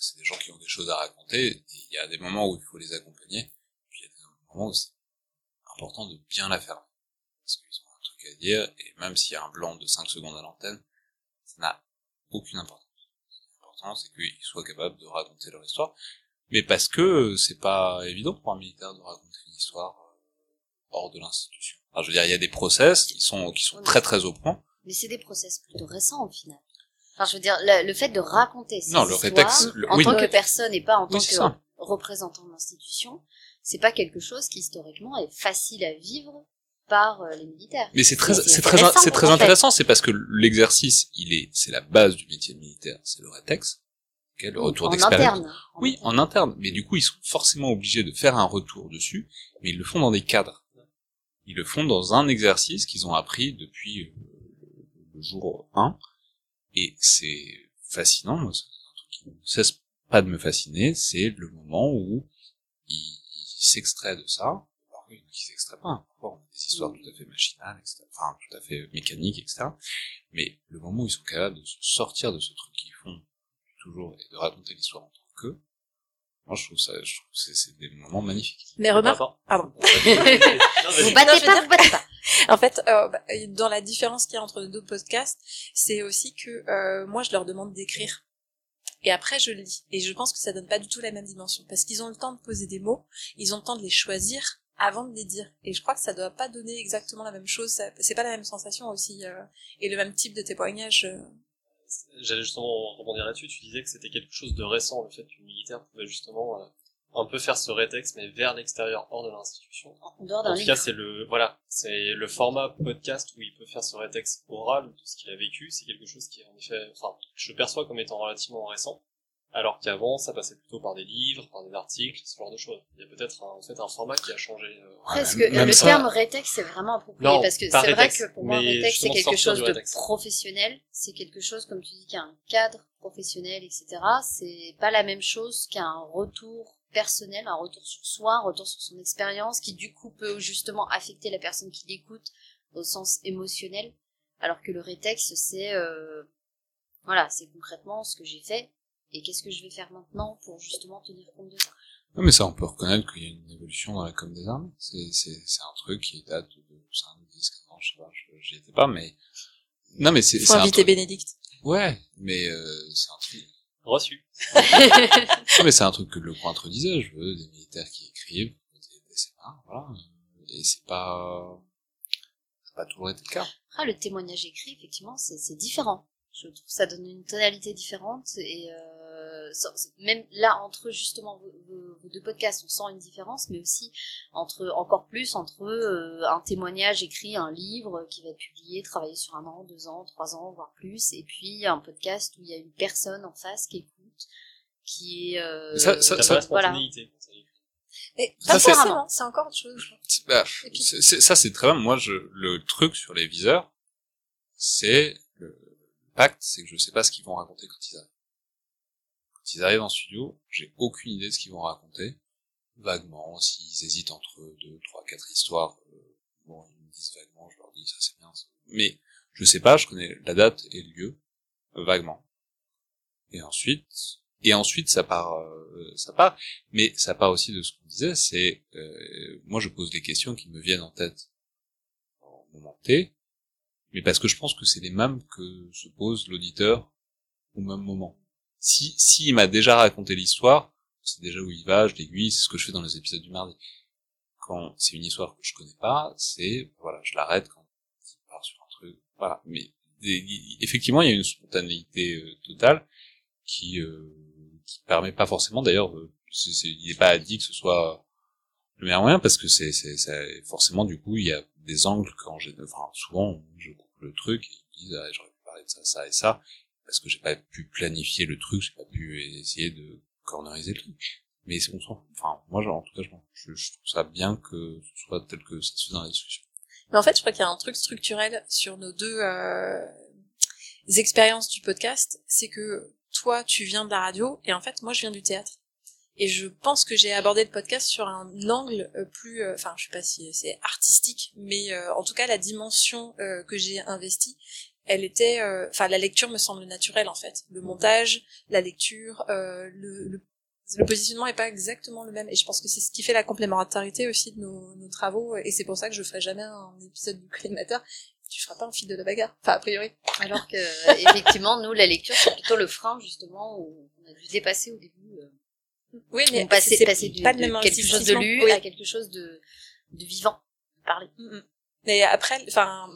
c'est des gens qui ont des choses à raconter, et il y a des moments où il faut les accompagner, puis il y a des moments où c'est important de bien la fermer. Parce qu'ils ont un truc à dire, et même s'il y a un blanc de 5 secondes à l'antenne, ça n'a aucune importance. L'important, c'est qu'ils soient capables de raconter leur histoire, mais parce que c'est pas évident pour un militaire de raconter une histoire euh, hors de l'institution. Je veux dire, il y a des process qui sont qui sont très très au point. Mais c'est des process plutôt récents au final. Enfin, je veux dire, le, le fait de raconter ces Non, le histoires rétexte, le- en oui. tant que personne et pas en tant que ça. représentant de l'institution, c'est pas quelque chose qui historiquement est facile à vivre par euh, les militaires. Mais c'est très, c'est très, intéressant, c'est très intéressant, c'est parce que l'exercice, il est, c'est la base du métier de militaire, c'est le rétex, ok, le retour en d'expérience. interne. En Oui, en interne. Mais du coup, ils sont forcément obligés de faire un retour dessus, mais ils le font dans des cadres. Ils le font dans un exercice qu'ils ont appris depuis euh, le jour 1. Et c'est fascinant, moi, c'est un truc qui ne cesse pas de me fasciner, c'est le moment où ils ils s'extraient de ça. Alors oui, ils s'extraient pas, hein. On a des histoires tout à fait machinales, etc. Enfin, tout à fait mécaniques, etc. Mais le moment où ils sont capables de se sortir de ce truc qu'ils font toujours et de raconter l'histoire en tant que, moi je trouve ça, je trouve que c'est, des moments magnifiques. mais remarque Pardon. Vous battez pas, vous battez pas. En fait, euh, bah, dans la différence qu'il y a entre les deux podcasts, c'est aussi que euh, moi, je leur demande d'écrire. Et après, je lis. Et je pense que ça donne pas du tout la même dimension. Parce qu'ils ont le temps de poser des mots, ils ont le temps de les choisir avant de les dire. Et je crois que ça doit pas donner exactement la même chose. C'est pas la même sensation aussi. euh, et le même type de témoignage. euh. J'allais justement rebondir là-dessus. Tu disais que c'était quelque chose de récent, le fait qu'une militaire pouvait justement euh, un peu faire ce rétex, mais vers l'extérieur, hors de l'institution. En dehors En d'un tout cas, livre. c'est le voilà, c'est le format podcast où il peut faire ce rétex oral de ce qu'il a vécu. C'est quelque chose qui est en effet, enfin, je perçois comme étant relativement récent. Alors qu'avant, ça passait plutôt par des livres, par des articles, ce genre de choses. Il y a peut-être un- en fait un format qui a changé. euh, même- même le ça- terme rétex c'est vraiment approprié Non, parce que pas c'est vrai que pour moi mais rétex c'est justement quelque sortir chose du de professionnel, c'est quelque chose comme tu dis qui a un cadre professionnel etc. C'est pas la même chose qu'un retour personnel, un retour sur soi, un retour sur son expérience qui du coup peut justement affecter la personne qui l'écoute au sens émotionnel, alors que le rétex c'est euh, voilà c'est concrètement ce que j'ai fait et qu'est-ce que je vais faire maintenant pour justement tenir compte de ça. Non, mais ça, on peut reconnaître qu'il y a une évolution dans la com des armées. C'est, c'est, c'est un truc qui date de 5, 10, 15 ans, je sais pas, je- j'y étais pas, mais... Non, mais c'est, Faut c'est un inviter truc... Bénédicte. Ouais, mais euh, c'est un truc... Reçu. Non, mais c'est un truc que le pointre disait, je veux des militaires qui écrivent, des, voilà. Et c'est pas... C'est pas toujours été le cas. Ah, le témoignage écrit, effectivement, c'est c'est différent. Je trouve que ça donne une tonalité différente et euh, sans- même là entre justement vos, deux podcasts, on sent une différence, mais aussi entre encore plus entre euh, un témoignage écrit, un livre qui va être publié, travaillé sur un an, deux ans, trois ans, voire plus, et puis un podcast où il y a une personne en face qui écoute, qui est euh, Ça- ça- ça- pas la voilà. spontanéité. quand ça c'est- forcément, c'est encore autre chose. bah, Et puis- ça c'est très bien. Moi, je, le truc sur les viseurs, c'est le pacte, c'est que je sais pas ce qu'ils vont raconter quand ils arrivent. Quand ils arrivent en studio, j'ai aucune idée de ce qu'ils vont raconter. Vaguement, s'ils hésitent entre deux, trois, quatre histoires, euh, bon, ils me disent vaguement, je leur dis ça c'est bien. Mais je sais pas, je connais la date et le lieu vaguement. Et ensuite, et ensuite ça part, euh, ça part. Mais ça part aussi de ce qu'on disait, c'est euh, moi je pose des questions qui me viennent en tête au moment T, mais parce que je pense que c'est les mêmes que se pose l'auditeur au même moment. Si s'il m'a déjà raconté l'histoire, c'est déjà où il va, je l'aiguille, c'est ce que je fais dans les épisodes du mardi. Quand c'est une histoire que je connais pas, c'est voilà, je l'arrête quand il part sur un truc, voilà. Mais effectivement, il y a une spontanéité euh, totale qui euh, qui permet pas forcément. D'ailleurs, euh, il n'est pas dit que ce soit le meilleur moyen parce que c'est, c'est- forcément du coup il y a des angles quand j'ai, enfin souvent je coupe le truc et ils disent ah, j'aurais pu parler de ça, ça et ça parce que j'ai pas pu planifier le truc, j'ai pas pu essayer de corneriser le truc. Mais on s'en, enfin moi en tout cas je, trouve ça bien que ce soit tel que ça se fait dans la discussion. Mais en fait, je crois qu'il y a un truc structurel sur nos deux euh, expériences du podcast, c'est que toi, tu viens de la radio et en fait, moi, je viens du théâtre. Et je pense que j'ai abordé le podcast sur un angle euh, plus, euh, enfin, je sais pas si c'est artistique, mais euh, en tout cas, la dimension euh, que j'ai investie, elle était, euh, enfin, la lecture me semble naturelle en fait. Le montage, la lecture, euh, le, le le positionnement est pas exactement le même et je pense que c'est ce qui fait la complémentarité aussi de nos, nos travaux et c'est pour ça que je ferai jamais un épisode du collimateur tu feras pas un fil de la bagarre enfin a priori Alors que, euh, effectivement, nous, la lecture, c'est plutôt le frein, justement, où on a dû dépasser au début. euh, oui mais on passait, c'est passer du, pas de même quelque chose de lu Oui. à quelque chose de, de vivant. Parler. Mm, mm. mais après enfin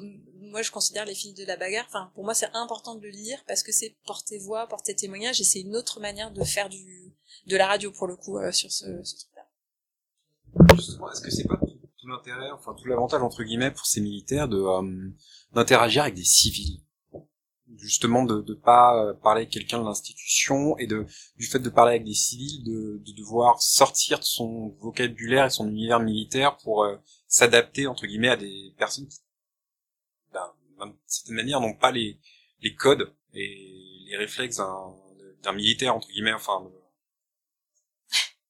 moi je considère les fils de la bagarre enfin pour moi c'est important de le lire parce que c'est porter voix porter témoignage et c'est une autre manière de faire du de la radio pour le coup euh, sur ce, ce truc là Justement, est-ce que c'est pas tout, l'intérêt, enfin tout l'avantage entre guillemets pour ces militaires de euh, d'interagir avec des civils, justement de de pas euh, parler avec quelqu'un de l'institution et de du fait de parler avec des civils, de, de devoir sortir de son vocabulaire et son univers militaire pour s'adapter entre guillemets à des personnes qui, d'une certaine manière, n'ont pas les les codes et les réflexes d'un d'un militaire entre guillemets, enfin. de-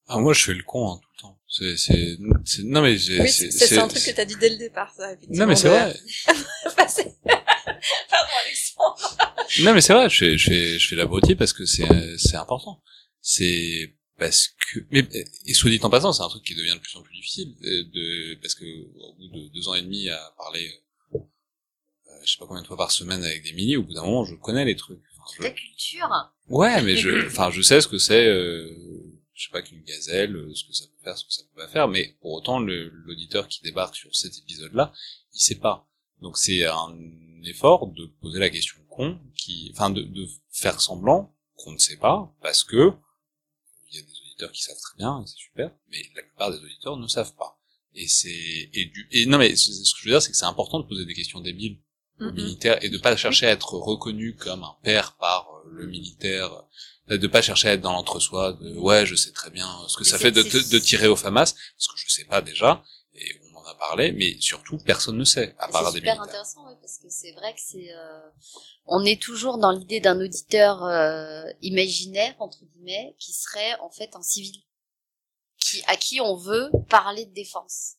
Ah, moi, je fais le con hein, tout le temps. C'est, c'est, c'est- non mais j'ai- oui c'est, c'est c'est un truc que t'as dit dès le départ ça Non mais c'est vrai. Enfin, c'est- pardon Alexandre Non mais c'est vrai. Je fais, je fais, je fais l'abruti parce que c'est, c'est important. C'est parce que, mais et soit dit en passant, c'est un truc qui devient de plus en plus difficile euh, de parce que au bout de deux ans et demi à parler, je sais pas combien de fois par semaine avec des milliers, au bout d'un moment, je connais les trucs. Enfin, je- La culture. Ouais, mais je, enfin, je sais ce que c'est, euh, je sais pas qu'une gazelle, euh, ce que ça peut faire, ce que ça peut pas faire, mais pour autant, l'auditeur qui débarque sur cet épisode-là, il sait pas. Donc c'est un effort de poser la question con, qui, enfin, de, de faire semblant qu'on ne sait pas, parce que il y a des auditeurs qui savent très bien, c'est super, mais la plupart des auditeurs ne savent pas. Et c'est, et du, et non mais ce que je veux dire, c'est que c'est important de poser des questions débiles militaire et de pas chercher à être reconnu comme un père par euh, le militaire, euh, de pas chercher à être dans l'entre-soi, de ouais je sais très bien ce que Mais ça c'est- fait de, c'est- de tirer au FAMAS, parce que je sais pas déjà, et on en a parlé, mais surtout personne ne sait, à part C'est des super militaires. intéressant, ouais, parce que c'est vrai que c'est, euh, on est toujours dans l'idée d'un auditeur euh, imaginaire entre guillemets, qui serait en fait un civil, qui à qui on veut parler de défense.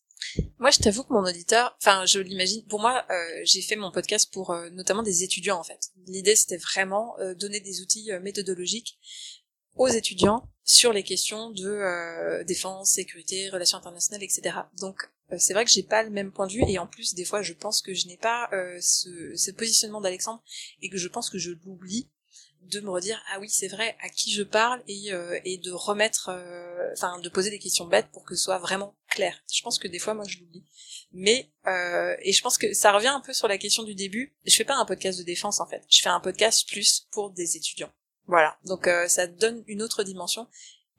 Moi, je t'avoue que mon auditeur, enfin, je l'imagine. Pour moi, euh, j'ai fait mon podcast pour euh, notamment des étudiants en fait. L'idée, c'était vraiment euh, donner des outils méthodologiques aux étudiants sur les questions de défense, sécurité, relations internationales, etc. Donc, c'est vrai que j'ai pas le même point de vue et en plus, des fois, je pense que je n'ai pas ce positionnement d'Alexandre et que je pense que je l'oublie de me redire ah oui c'est vrai à qui je parle et euh, et de remettre euh, enfin de poser des questions bêtes pour que ce soit vraiment clair. Je pense que des fois moi je l'oublie. Mais euh, et je pense que ça revient un peu sur la question du début. Je fais pas un podcast de défense en fait. Je fais un podcast plus pour des étudiants. Voilà. Donc euh, ça donne une autre dimension.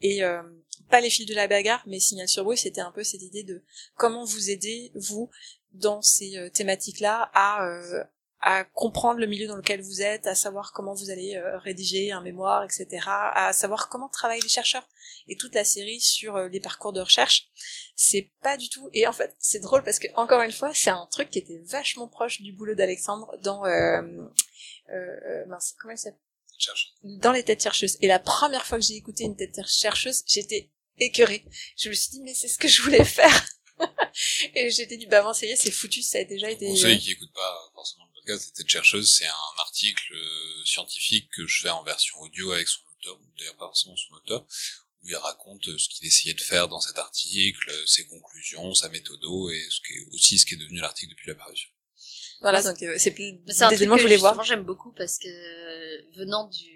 Et euh, pas les fils de la bagarre mais signal sur bruit c'était un peu cette idée de comment vous aider vous dans ces thématiques là à à comprendre le milieu dans lequel vous êtes, à savoir comment vous allez euh, rédiger un mémoire, etc., à savoir comment travaillent les chercheurs. Et toute la série sur euh, les parcours de recherche, c'est pas du tout. Et en fait, c'est drôle parce que encore une fois, c'est un truc qui était vachement proche du boulot d'Alexandre dans euh, euh, mince, comment elle s'appelle? Dans les têtes chercheuses. Et la première fois que j'ai écouté une tête chercheuse, j'étais écœurée. Je me suis dit mais c'est ce que je voulais faire. et j'étais dit bah bon ça y est c'est foutu ça a déjà été Pour ceux qui écoutent pas forcément le podcast, cette chercheuse, c'est un article euh, scientifique que je fais en version audio avec son auteur, ou d'ailleurs pas forcément son auteur, où il raconte euh, ce qu'il essayait de faire dans cet article, euh, ses conclusions, sa méthodo, et ce qui est aussi ce qui est devenu l'article depuis la parution. Voilà, donc euh, c'est plus Mais C'est un des truc éléments que que je voulais voir. j'aime beaucoup parce que euh, venant du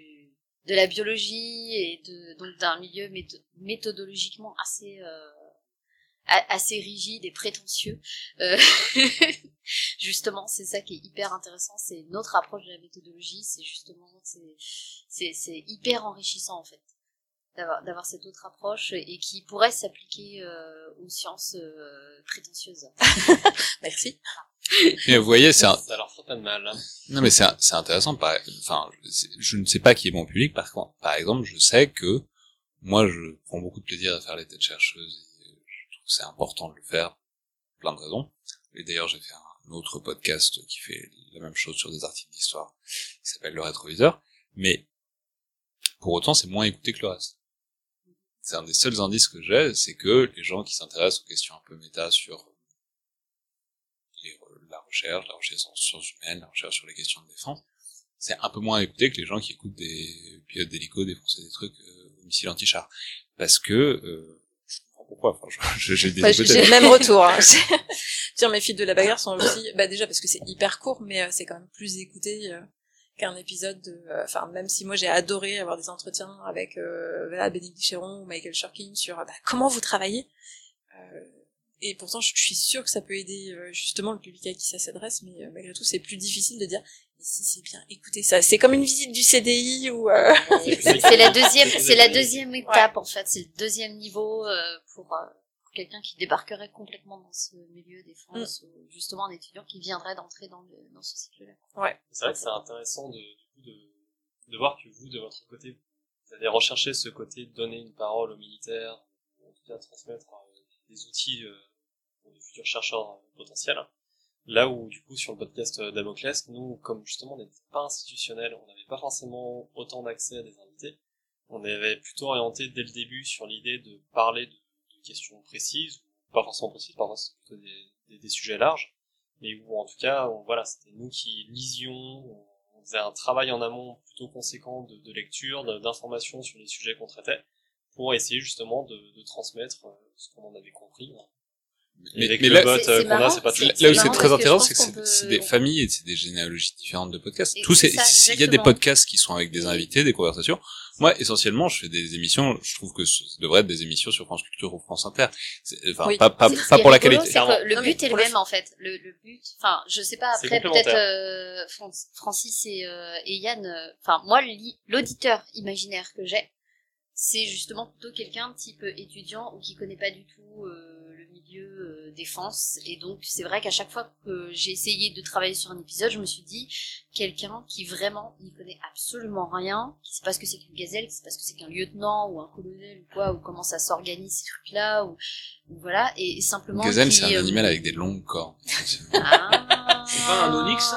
de la biologie et de donc d'un milieu métho- méthodologiquement assez euh, assez rigide et prétentieux. Euh, justement, c'est ça qui est hyper intéressant, c'est notre approche de la méthodologie, c'est justement, c'est, c'est, c'est hyper enrichissant en fait d'avoir, d'avoir cette autre approche et qui pourrait s'appliquer euh, aux sciences euh, prétentieuses. Merci. Mais vous voyez, c'est un... Ça leur fera pas de mal. hein. non mais c'est intéressant. Par... Enfin, je ne sais pas qui est mon public. Par contre, par exemple, je sais que moi, je prends beaucoup de plaisir à faire les têtes chercheuses. Et je trouve que c'est important de le faire, plein de raisons. Et d'ailleurs, j'ai fait un autre podcast qui fait la même chose sur des articles d'histoire, qui s'appelle Le Rétroviseur. Mais pour autant, c'est moins écouté que le reste. C'est un des seuls indices que j'ai, c'est que les gens qui s'intéressent aux questions un peu méta sur la recherche, la recherche en sciences humaines, la recherche sur les questions de défense, c'est un peu moins écouté que les gens qui écoutent des pilotes d'hélico défoncer des trucs euh, au missile anti-char. Parce que, euh, pourquoi, enfin, j'ai des Ouais, j'ai le même retour. Hein. Tiens, mes fils de la bagarre sont aussi, bah déjà parce que c'est hyper court, mais euh, c'est quand même plus écouté euh, qu'un épisode de, euh, enfin même si moi j'ai adoré avoir des entretiens avec euh, voilà, Bénédicte Chéron ou Michael Shorkin sur bah, comment vous travaillez. Euh, et pourtant, je suis sûre que ça peut aider euh, justement le public à qui ça s'adresse, mais euh, malgré tout, c'est plus difficile de dire. Si c'est bien, écoutez ça. C'est comme une visite du CDI ou. euh, C'est la deuxième, c'est la deuxième étape en fait, c'est le deuxième niveau euh, pour, euh, pour quelqu'un qui débarquerait complètement dans ce milieu des France, ou justement un étudiant qui viendrait d'entrer dans, le, dans ce cycle-là. C'est vrai que c'est intéressant de, de, de voir que vous, de votre côté, vous avez recherché ce côté de donner une parole aux militaires, en tout cas transmettre euh, des outils euh, de futurs chercheurs potentiels. Là où, du coup, sur le podcast Damoclès, nous, comme justement on n'était pas institutionnel, on n'avait pas forcément autant d'accès à des invités, on avait plutôt orienté dès le début sur l'idée de parler de, questions précises, pas forcément précises, parfois c'est plutôt des, sujets larges, mais où en tout cas, voilà, c'était nous qui lisions, on, faisait un travail en amont plutôt conséquent de, lecture, de- d'information sur les sujets qu'on traitait, pour essayer justement de, transmettre euh, ce qu'on en avait compris. Et Mais- avec mais le là- bot euh, c'est qu'on a, marrant, c'est pas tout. Là où c'est très intéressant, c'est que c'est peut- des familles et c'est des généalogies différentes de podcasts. Et Tous s'il y a des podcasts qui sont avec des invités, des conversations, moi, essentiellement, je fais des émissions, je trouve que ce devrait être des émissions sur France Culture ou France Inter. Enfin, Oui. pas, pas, pas pour la qualité. le Non, but est le même en fait. Le, le but, enfin, je sais pas après peut-être euh, Fran- Francis et, euh, et Yann. euh, Enfin, moi, l'auditeur imaginaire que j'ai, c'est justement plutôt quelqu'un de type étudiant ou qui connaît pas du tout euh, milieu euh, défense. Et donc, c'est vrai qu'à chaque fois que j'ai essayé de travailler sur un épisode, je me suis dit quelqu'un qui vraiment n'y connaît absolument rien, qui sait pas ce que c'est qu'une gazelle, qui sait pas ce que c'est qu'un lieutenant ou un colonel ou quoi, ou comment ça s'organise ces trucs-là, ou, ou voilà, et, et simplement. Gazelle, qui, c'est un euh, animal avec des longues cornes. ah. C'est pas un onyx,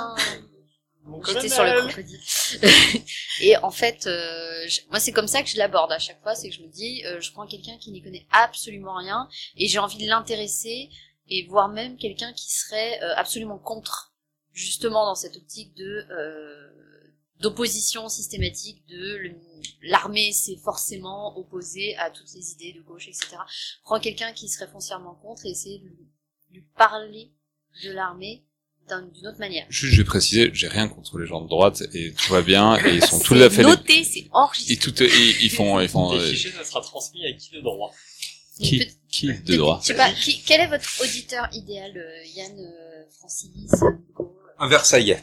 J'étais sur le crocodile. et en fait, euh, je- moi c'est comme ça que je l'aborde à chaque fois, c'est que je me dis, euh, je prends quelqu'un qui n'y connaît absolument rien et j'ai envie de l'intéresser et voire même quelqu'un qui serait euh, absolument contre, justement dans cette optique de euh, d'opposition systématique de l'armée c'est forcément opposé à toutes les idées de gauche, etc. Prends quelqu'un qui serait foncièrement contre et essayer de lui, lui parler de l'armée d'une autre manière. Juste, je vais préciser, j'ai rien contre les gens de droite et tout va bien et ils sont tout C'est à fait. noté, c'est Et enregistré. tout, et ils font, ils font. Les euh, fichiers, ça sera transmis à qui de droit qui, Peut- qui de droit Je sais pas, qui, quel est votre auditeur idéal, euh, Yann, euh, Francilis, Hugo Un Versaillais.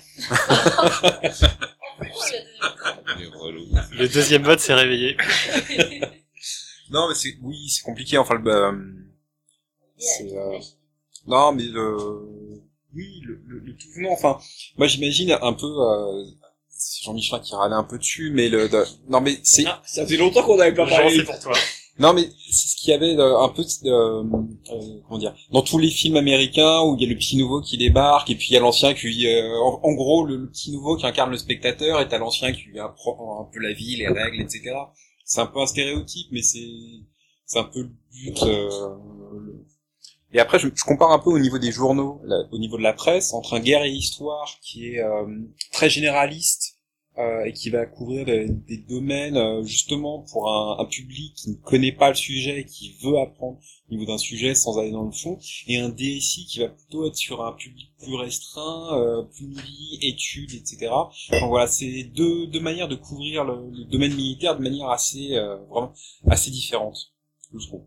Les. Le deuxième vote s'est réveillé. Non, mais c'est, oui, c'est compliqué, enfin, le, bah, c'est, euh, non, mais le, oui, le, le, le tout venant, enfin, moi j'imagine un peu, euh, c'est Jean-Michel qui râlait un peu dessus, mais le, de- non, mais c'est, Ah, Ça fait longtemps qu'on n'avait pas parlé. c'est pour toi. Non, mais c'est ce qu'il y avait euh, un peu, de, euh, euh, comment dire, dans tous les films américains où il y a le petit nouveau qui débarque et puis il y a l'ancien qui, euh, en, en gros, le, le petit nouveau qui incarne le spectateur et t'as l'ancien qui lui apprend un peu la vie, les règles, etc. C'est un peu un stéréotype, mais c'est, c'est un peu le but. Et après, je, je compare un peu au niveau des journaux, là, au niveau de la presse, entre un guerre et histoire qui est euh, très généraliste euh, et qui va couvrir des, des domaines euh, justement pour un, un public qui ne connaît pas le sujet et qui veut apprendre au niveau d'un sujet sans aller dans le fond, et un DSI qui va plutôt être sur un public plus restreint, euh, plus mili, études, etc. Donc voilà, c'est deux, deux manières de couvrir le, le domaine militaire de manière assez euh, vraiment assez différente, je trouve.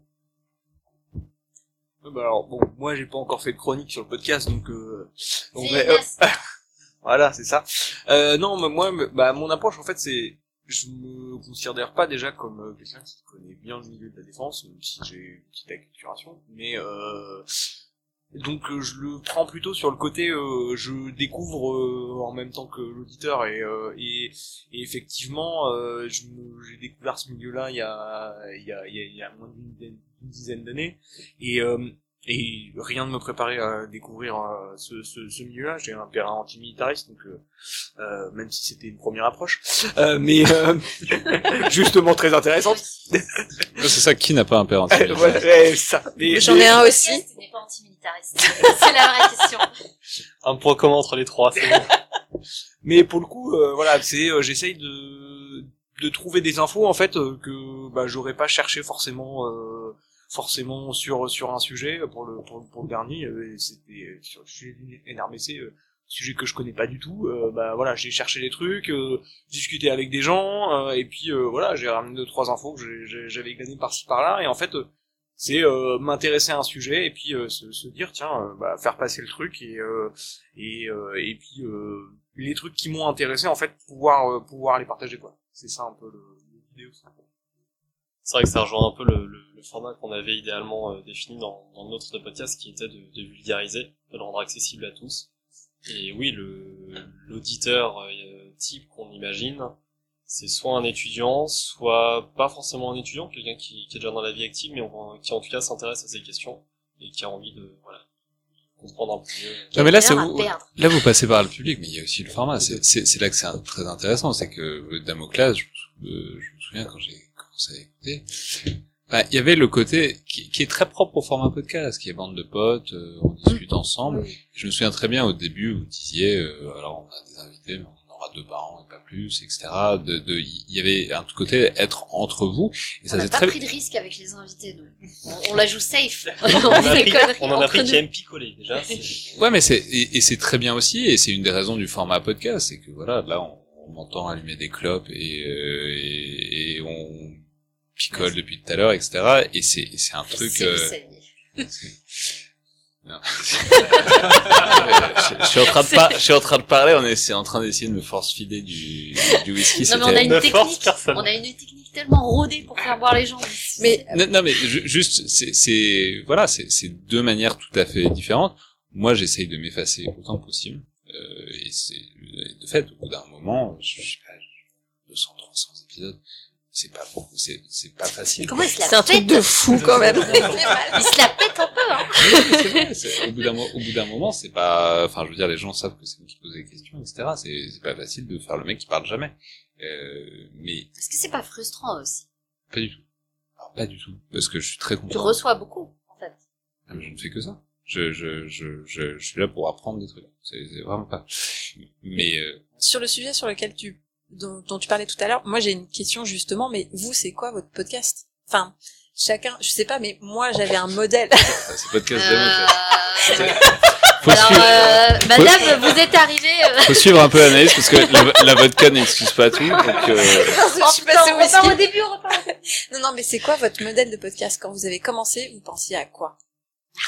Bah alors bon, moi j'ai pas encore fait de chronique sur le podcast, donc, euh, donc, mais, euh, voilà, c'est ça. Euh, non, mais moi, bah mon approche en fait, c'est, je me considère pas déjà comme euh, quelqu'un qui connaît bien le milieu de la défense, même si j'ai une petite acculturation, mais euh, donc euh, je le prends plutôt sur le côté, euh, je découvre euh, en même temps que l'auditeur et, euh, et, et effectivement, euh, j'ai découvert ce milieu-là il y a, il y a, y a, moins d'une dizaine- d'années. Et et rien ne me préparait à découvrir euh, ce, ce, ce milieu-là. J'ai un père antimilitariste, donc euh, euh, même si c'était une première approche, euh, mais euh, justement très intéressante. C'est ça, qui n'a pas un père Euh, anti ouais, ça. J'en ai un aussi. Podcast n'est pas antimilitariste. c'est la vraie question. Un point commun entre les trois, c'est bon. Mais pour le coup, euh, voilà, c'est euh, j'essaye de de trouver des infos en fait que bah, j'aurais pas cherché forcément euh, forcément sur sur un sujet pour le pour, le dernier. euh, C'était sur le sujet NRBC, euh, sujet que je connais pas du tout. euh, bah voilà, j'ai cherché des trucs, euh, discuté avec des gens, euh, et puis euh, voilà, j'ai ramené deux trois infos que j'avais gagné par-ci par-là, et en fait. euh, c'est euh, m'intéresser à un sujet et puis euh, se, dire tiens euh, bah, faire passer le truc et euh, et euh, et puis euh, les trucs qui m'ont intéressé en fait pouvoir euh, pouvoir les partager quoi c'est ça un peu le l'idée aussi C'est vrai que ça rejoint un peu le, le, le format qu'on avait idéalement euh, défini dans, dans notre podcast, qui était de, de vulgariser, de le rendre accessible à tous. Et oui, le l'auditeur euh, type qu'on imagine, c'est soit un étudiant, soit pas forcément un étudiant, quelqu'un qui, qui est déjà dans la vie active, mais on- qui en tout cas s'intéresse à ces questions et qui a envie de voilà comprendre un peu mieux. Non, mais là, c'est vous, là, vous passez par le public, mais il y a aussi le format. C'est, c'est, c'est là que c'est un- très intéressant. C'est que euh, Damoclas, je, je me souviens quand j'ai commencé à écouter, bah, il y avait le côté qui, qui est très propre au format podcast, qui est bande de potes, euh, on discute ensemble. Oui. Je me souviens très bien au début, vous disiez, euh, alors on a des invités, mais on aura deux par an et pas plus, etc. De, de, il y avait un côté être entre vous, et ça On n'a pas très. pris de risque avec les invités, nous. On, on la joue safe. On, on en a pris, on en a pris qui aime picoler déjà. Ouais, mais c'est et, et c'est très bien aussi, et c'est une des raisons du format podcast, c'est que voilà, là on, on entend allumer des clopes et, euh, et, et on picole depuis tout à l'heure, etc. Et c'est et c'est un truc. Euh, non. je, je suis en train de par- je suis en train de parler, on est c'est en train d'essayer de me force fider du, du whisky. Non, mais on a une technique. personne. On a une technique tellement rodée pour faire boire les gens. Mais Non, non, mais ju- juste, c'est, c'est, voilà, c'est, c'est deux manières tout à fait différentes. Moi, j'essaye de m'effacer autant que possible. Euh, et c'est, de fait, au bout d'un moment, je je sais pas, 200, 300 épisodes, c'est pas c'est, c'est pas facile. Comment il se la c'est un truc pète de fou quand même. Il se la pète un peu, hein. vrai, au bout d'un, au bout d'un moment, c'est pas, enfin, je veux dire, les gens savent que c'est moi qui pose des questions, etc. C'est, c'est pas facile de faire le mec qui parle jamais. Euh, mais Est-ce que c'est pas frustrant aussi? Pas du tout. Alors, pas du tout. Parce que je suis très Tu content. reçois beaucoup, en fait. Ah, mais je ne fais que ça. Je, je, je, je, je suis là pour apprendre des trucs. C'est c'est vraiment pas. Mais euh, Sur le sujet sur lequel tu dont, dont tu parlais tout à l'heure, moi j'ai une question justement. Mais vous, c'est quoi votre podcast? Enfin, chacun, je sais pas, mais moi j'avais un modèle. ça, c'est podcast. Euh... Alors, suivre, euh, madame, vous êtes arrivée... euh, faut suivre un peu l'analyse parce que la, la vodka n'excuse pas tout. Donc, euh, je suis on passée au repart whisky. au début, on repart. Non, non, mais c'est quoi votre modèle de podcast? Quand vous avez commencé Vous pensiez à quoi?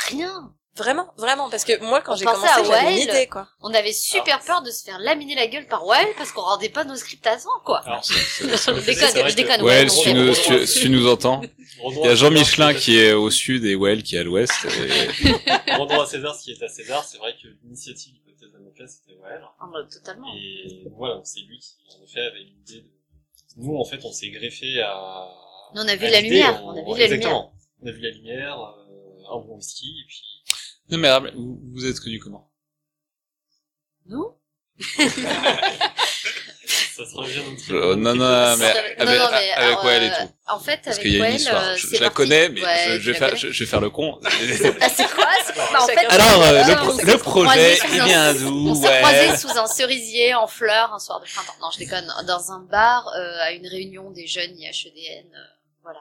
Rien. Vraiment, vraiment, parce que moi quand j'ai commencé, à j'avais une Well. idée quoi. On avait super peur de se faire laminer la gueule par Well parce qu'on rendait pas nos scripts à temps, quoi. Alors, je déconne, je déconne. ouais, non, si, tu nous, tu, si nous entends, il y a Jean Michelin qui est au sud et Well qui est à l'ouest. et- Rendons à César ce qui est à César, c'est vrai que l'initiative du podcast Damoclès c'était Well. Ah, bah, totalement. Et voilà, c'est lui qui, en effet, avait l'idée de... Nous, en fait, on s'est greffé à... On a vu la lumière, on a vu la Exactement. On a vu la lumière, euh, un bon whisky, et puis... Non mais vous, vous êtes connu comment? Nous? Ça se revient. Euh, Non, non, mais Non, avec, non, mais, avec alors, Well et euh, tout. En fait, Parce avec qu'il y a une Well, histoire. euh, Je, la parti- connais, mais Ouais, je, vais faire, je, je vais faire le con. Ah, c'est quoi c'est- bah, en fait, Alors, euh, euh, le, pro- le projet, il un- vient d'où? On s'est Ouais. croisés sous un cerisier en fleurs un soir de printemps. Non, je déconne. Dans un bar, euh, à une réunion des jeunes IHEDN. euh, voilà.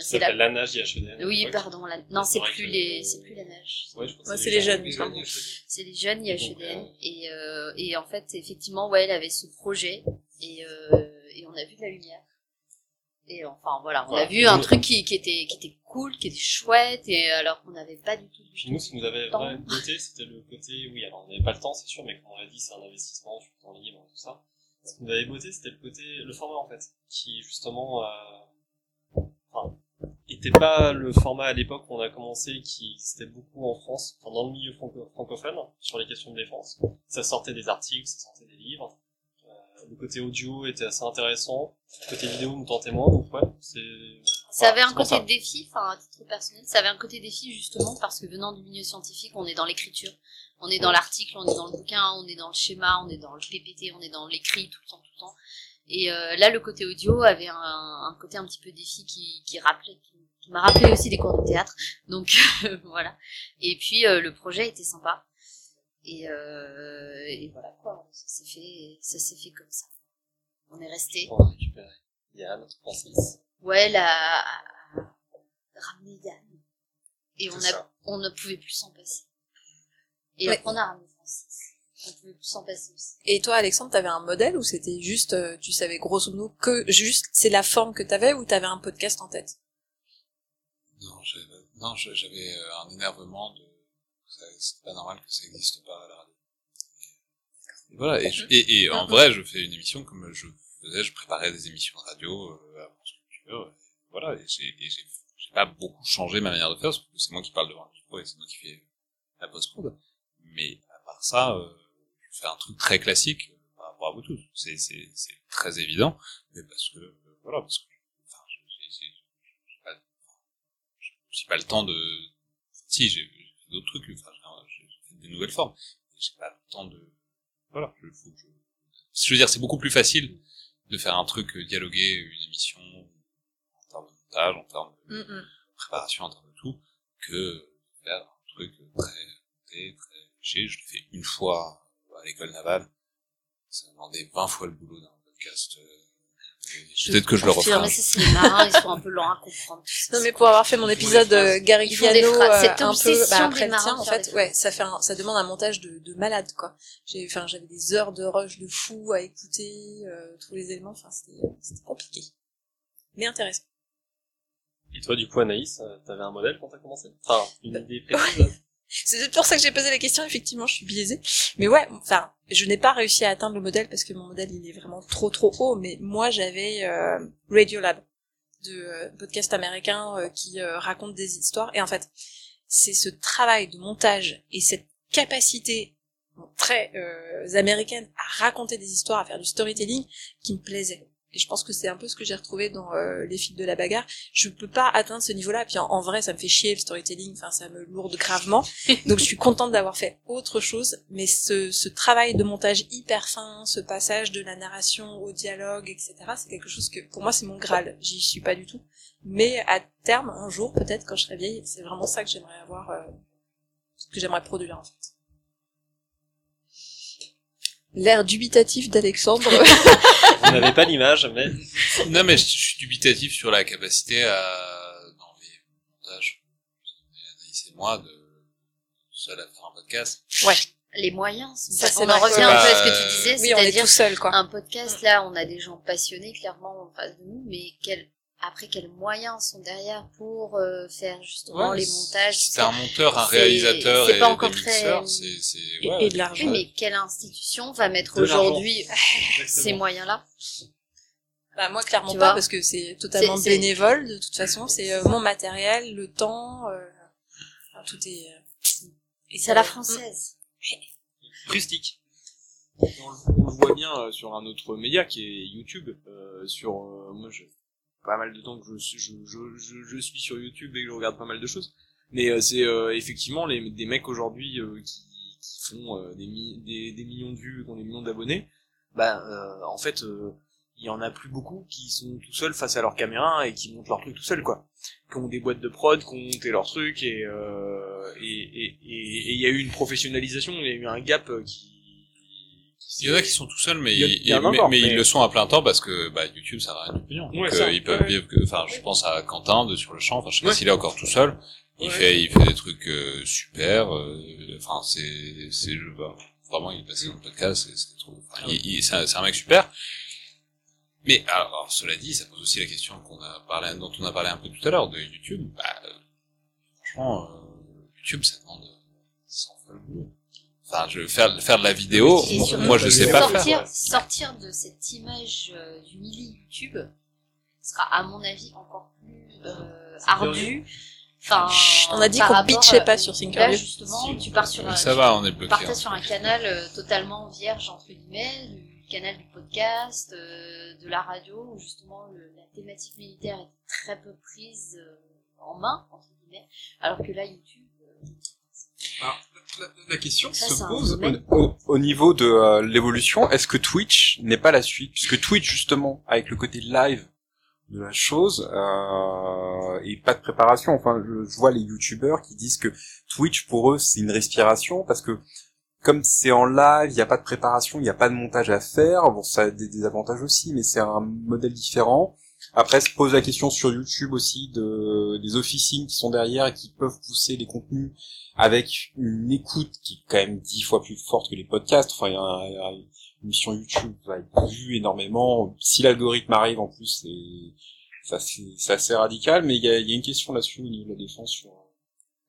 C'est la... nage IHEDN. Oui, Ouais. pardon. la- Non, c'est plus que- les, c'est plus la nage. Ouais, je pense c'est les jeunes. Les pardon. jeunes, je- C'est les jeunes IHEDN. Donc, euh, Et, euh, et en fait, effectivement, ouais, elle avait ce projet. Et, euh, et on a vu de la lumière. Et enfin voilà, on Ouais. a vu un truc qui, qui était qui était cool, qui était chouette, et alors qu'on n'avait pas du tout. du nous, ce qui nous avait vraiment beauté, c'était le côté, oui, alors on n'avait pas le temps, c'est sûr, mais comme on l'a dit, c'est un investissement sur le temps libre, tout ça. Ce qui nous avait beauté, c'était le côté, le format, en fait, qui, justement, euh, était pas le format à l'époque où on a commencé, qui existait beaucoup en France, enfin, dans le milieu franco- francophone, sur les questions de défense. Ça sortait des articles, ça sortait des livres. Euh, le côté audio était assez intéressant. Le côté vidéo nous tentait moins, donc ouais, c'est... Ça avait un côté ça. défi, enfin à titre personnel, ça avait un côté défi justement parce que venant du milieu scientifique, on est dans l'écriture, on est dans l'article, on est dans le bouquin, on est dans le schéma, on est dans le PPT, on est dans l'écrit tout le temps, tout le temps. Et euh, là, le côté audio avait un, un côté un petit peu défi qui, qui rappelait, qui, m'a rappelé aussi des cours de théâtre. Donc voilà. Et puis euh, le projet était sympa. Et, euh, et voilà quoi, ça s'est fait, ça s'est fait comme ça. On est resté. On a récupéré Yann, Francis. Ouais, la ramener Yann. Et on a, ça. on ne pouvait plus s'en passer. Et Ouais. on a ramené Francis. On pouvait plus s'en passer aussi. Et toi, Alexandre, t'avais un modèle ou c'était juste, euh, tu savais grosso modo que juste c'est la forme que t'avais ou t'avais un podcast en tête? Non, j'avais, non, je- j'avais euh, un énervement de, c'est pas normal que ça existe pas à la radio. Et voilà, et, et, en vrai, je fais une émission comme je faisais, je préparais des émissions de radio, euh, à France Culture, et voilà, et j'ai, j'ai, j'ai pas beaucoup changé ma manière de faire, parce que c'est moi qui parle devant le micro et c'est moi qui fais la post-prod. Mais à part ça, euh, je fais un truc très classique euh, par rapport à vous tous. C'est, c'est, c'est très évident, mais parce que, euh, voilà, parce que, j'ai pas le temps de, si, j'ai d'autres trucs, enfin, j'ai fait des nouvelles formes, j'ai pas le temps de, voilà, je, faut que je, je veux dire, c'est beaucoup plus facile de faire un truc euh, dialoguer, une émission, en termes de montage, en termes de Mm, mm. préparation, en termes de tout, que de faire un truc très, très, très léger. Je l'ai fait une fois à l'école navale. Ça demandait 20 fois le boulot d'un podcast. Peut-être que je le referai. mais c'est les marins, ils sont un peu lents à comprendre. Non mais pour avoir fait mon épisode euh, Garigliano euh, Cette un peu bah, après le tien en fait ouais ça fait un- ça demande un montage de, de malade quoi. J'ai enfin j'avais des heures de rush de fou à écouter euh, tous les éléments enfin c'était c'était compliqué. Mais intéressant. Et toi, du coup, Anaïs, euh, t'avais un modèle quand t'as commencé? Enfin, une idée précise c'est pour ça que j'ai posé la question effectivement je suis biaisée. Mais ouais enfin je n'ai pas réussi à atteindre le modèle parce que mon modèle il est vraiment trop trop haut. Mais moi j'avais euh, Radiolab de euh, podcast américain euh, qui euh, raconte des histoires. Et en fait c'est ce travail de montage et cette capacité très américaine à raconter des histoires, à faire du storytelling qui me plaisait. Et je pense que c'est un peu ce que j'ai retrouvé dans euh, les films de la bagarre. Je peux pas atteindre ce niveau-là. Puis en, en vrai, ça me fait chier le storytelling. Enfin, ça me lourde gravement. Donc je suis contente d'avoir fait autre chose. Mais ce, ce travail de montage hyper fin, ce passage de la narration au dialogue, etc., c'est quelque chose que pour moi c'est mon graal. J'y suis pas du tout. Mais à terme, un jour, peut-être quand je serai vieille, c'est vraiment ça que j'aimerais avoir, euh, que j'aimerais produire en fait. L'air dubitatif d'Alexandre. Vous n'avez pas l'image, mais Non, mais je, je suis dubitatif sur la capacité à, dans les montages, Anaïs et moi, de seul à faire un podcast. ouais. Les moyens, sont Ça, pas- on en revient un peu à ce que tu disais, Oui, c'est-à-dire tout seul, quoi. un podcast là, on a des gens passionnés clairement en face de nous, mais quel après quels moyens sont derrière pour euh, faire justement Ouais, les montages? C'est un monteur, un réalisateur et pas des encore très- mixeurs, c'est, c'est, Et, ouais. et de l'argent. Oui, mais quelle institution va mettre aujourd'hui ces moyens-là? Bah, moi, clairement Tu pas, parce que c'est totalement bénévole, de toute façon. C'est euh, mon matériel, le temps, euh, enfin, tout est... euh, et C'est à la française. rustique. On, le- on le voit bien sur un autre média qui est YouTube. euh, sur euh, moi, je pas mal de temps que je, suis- sur YouTube et que je regarde pas mal de choses. Mais euh, c'est euh, effectivement les, des mecs aujourd'hui euh, qui, qui font des, des, des millions de vues, qui ont des millions d'abonnés. Bah, en fait, il y en a plus beaucoup qui sont tout seuls face à leur caméra et qui montent leur truc tout seuls, quoi. Qui ont des boîtes de prod, qui ont monté leur truc et euh, et et et et il y a eu une professionnalisation, il y a eu un gap qui. Il y en a qui sont tout seuls, mais, Il y a- ils- il y en a mais, encore, mais mais- ils le sont à plein temps parce que bah, YouTube ça a rien de pognon. Donc Ouais, euh, ça, ils peuvent ouais. vivre que, enfin, je pense à Quentin de sur le champ. Enfin, je sais pas s'il est encore tout seul. Il Ouais. fait, il fait des trucs euh, super. euh, Enfin, c'est, c'est, bah, vraiment, il est passé dans le podcast. C'est, c'est trop. Enfin, il, il- c'est un, c'est un mec super. Mais alors, cela dit, ça pose aussi la question qu'on a parlé, dont on a parlé un peu tout à l'heure de YouTube. Bah, euh, franchement, euh, YouTube, ça demande 100 fois le boulot. Enfin, je faire faire de la vidéo, moi, je sais pas sortir, faire. sortir de cette image euh, du mili YouTube sera à mon avis encore plus euh, ardu. Enfin, Chut, on a dit qu'on rapport, bitchait euh, pas sur Là Thinkerview. justement, tu pars sur un, Ça va, on est tu bloqué. partais hein. sur un canal euh, totalement vierge entre guillemets, du canal du podcast, euh, de la radio, où justement le- la thématique militaire est très peu prise euh, en main entre guillemets, alors que là YouTube. euh, Alors, la, la question Ça, se pose au, au- au niveau de euh, l'évolution. Est-ce que Twitch n'est pas la suite? Puisque Twitch, justement, avec le côté live de la chose, euh, et pas de préparation. Enfin, je, je vois les youtubeurs qui disent que Twitch, pour eux, c'est une respiration, parce que comme c'est en live, il n'y a pas de préparation, il n'y a pas de montage à faire. Bon, ça a des désavantages aussi, mais c'est un modèle différent. Après, se pose la question sur YouTube aussi de des officines qui sont derrière et qui peuvent pousser les contenus avec une écoute qui est quand même dix fois plus forte que les podcasts. Enfin, il y a, une émission YouTube va être vue énormément. Si l'algorithme arrive, en plus, c'est c'est assez radical. Mais il y a, y a une question là-dessus au niveau de la défense sur.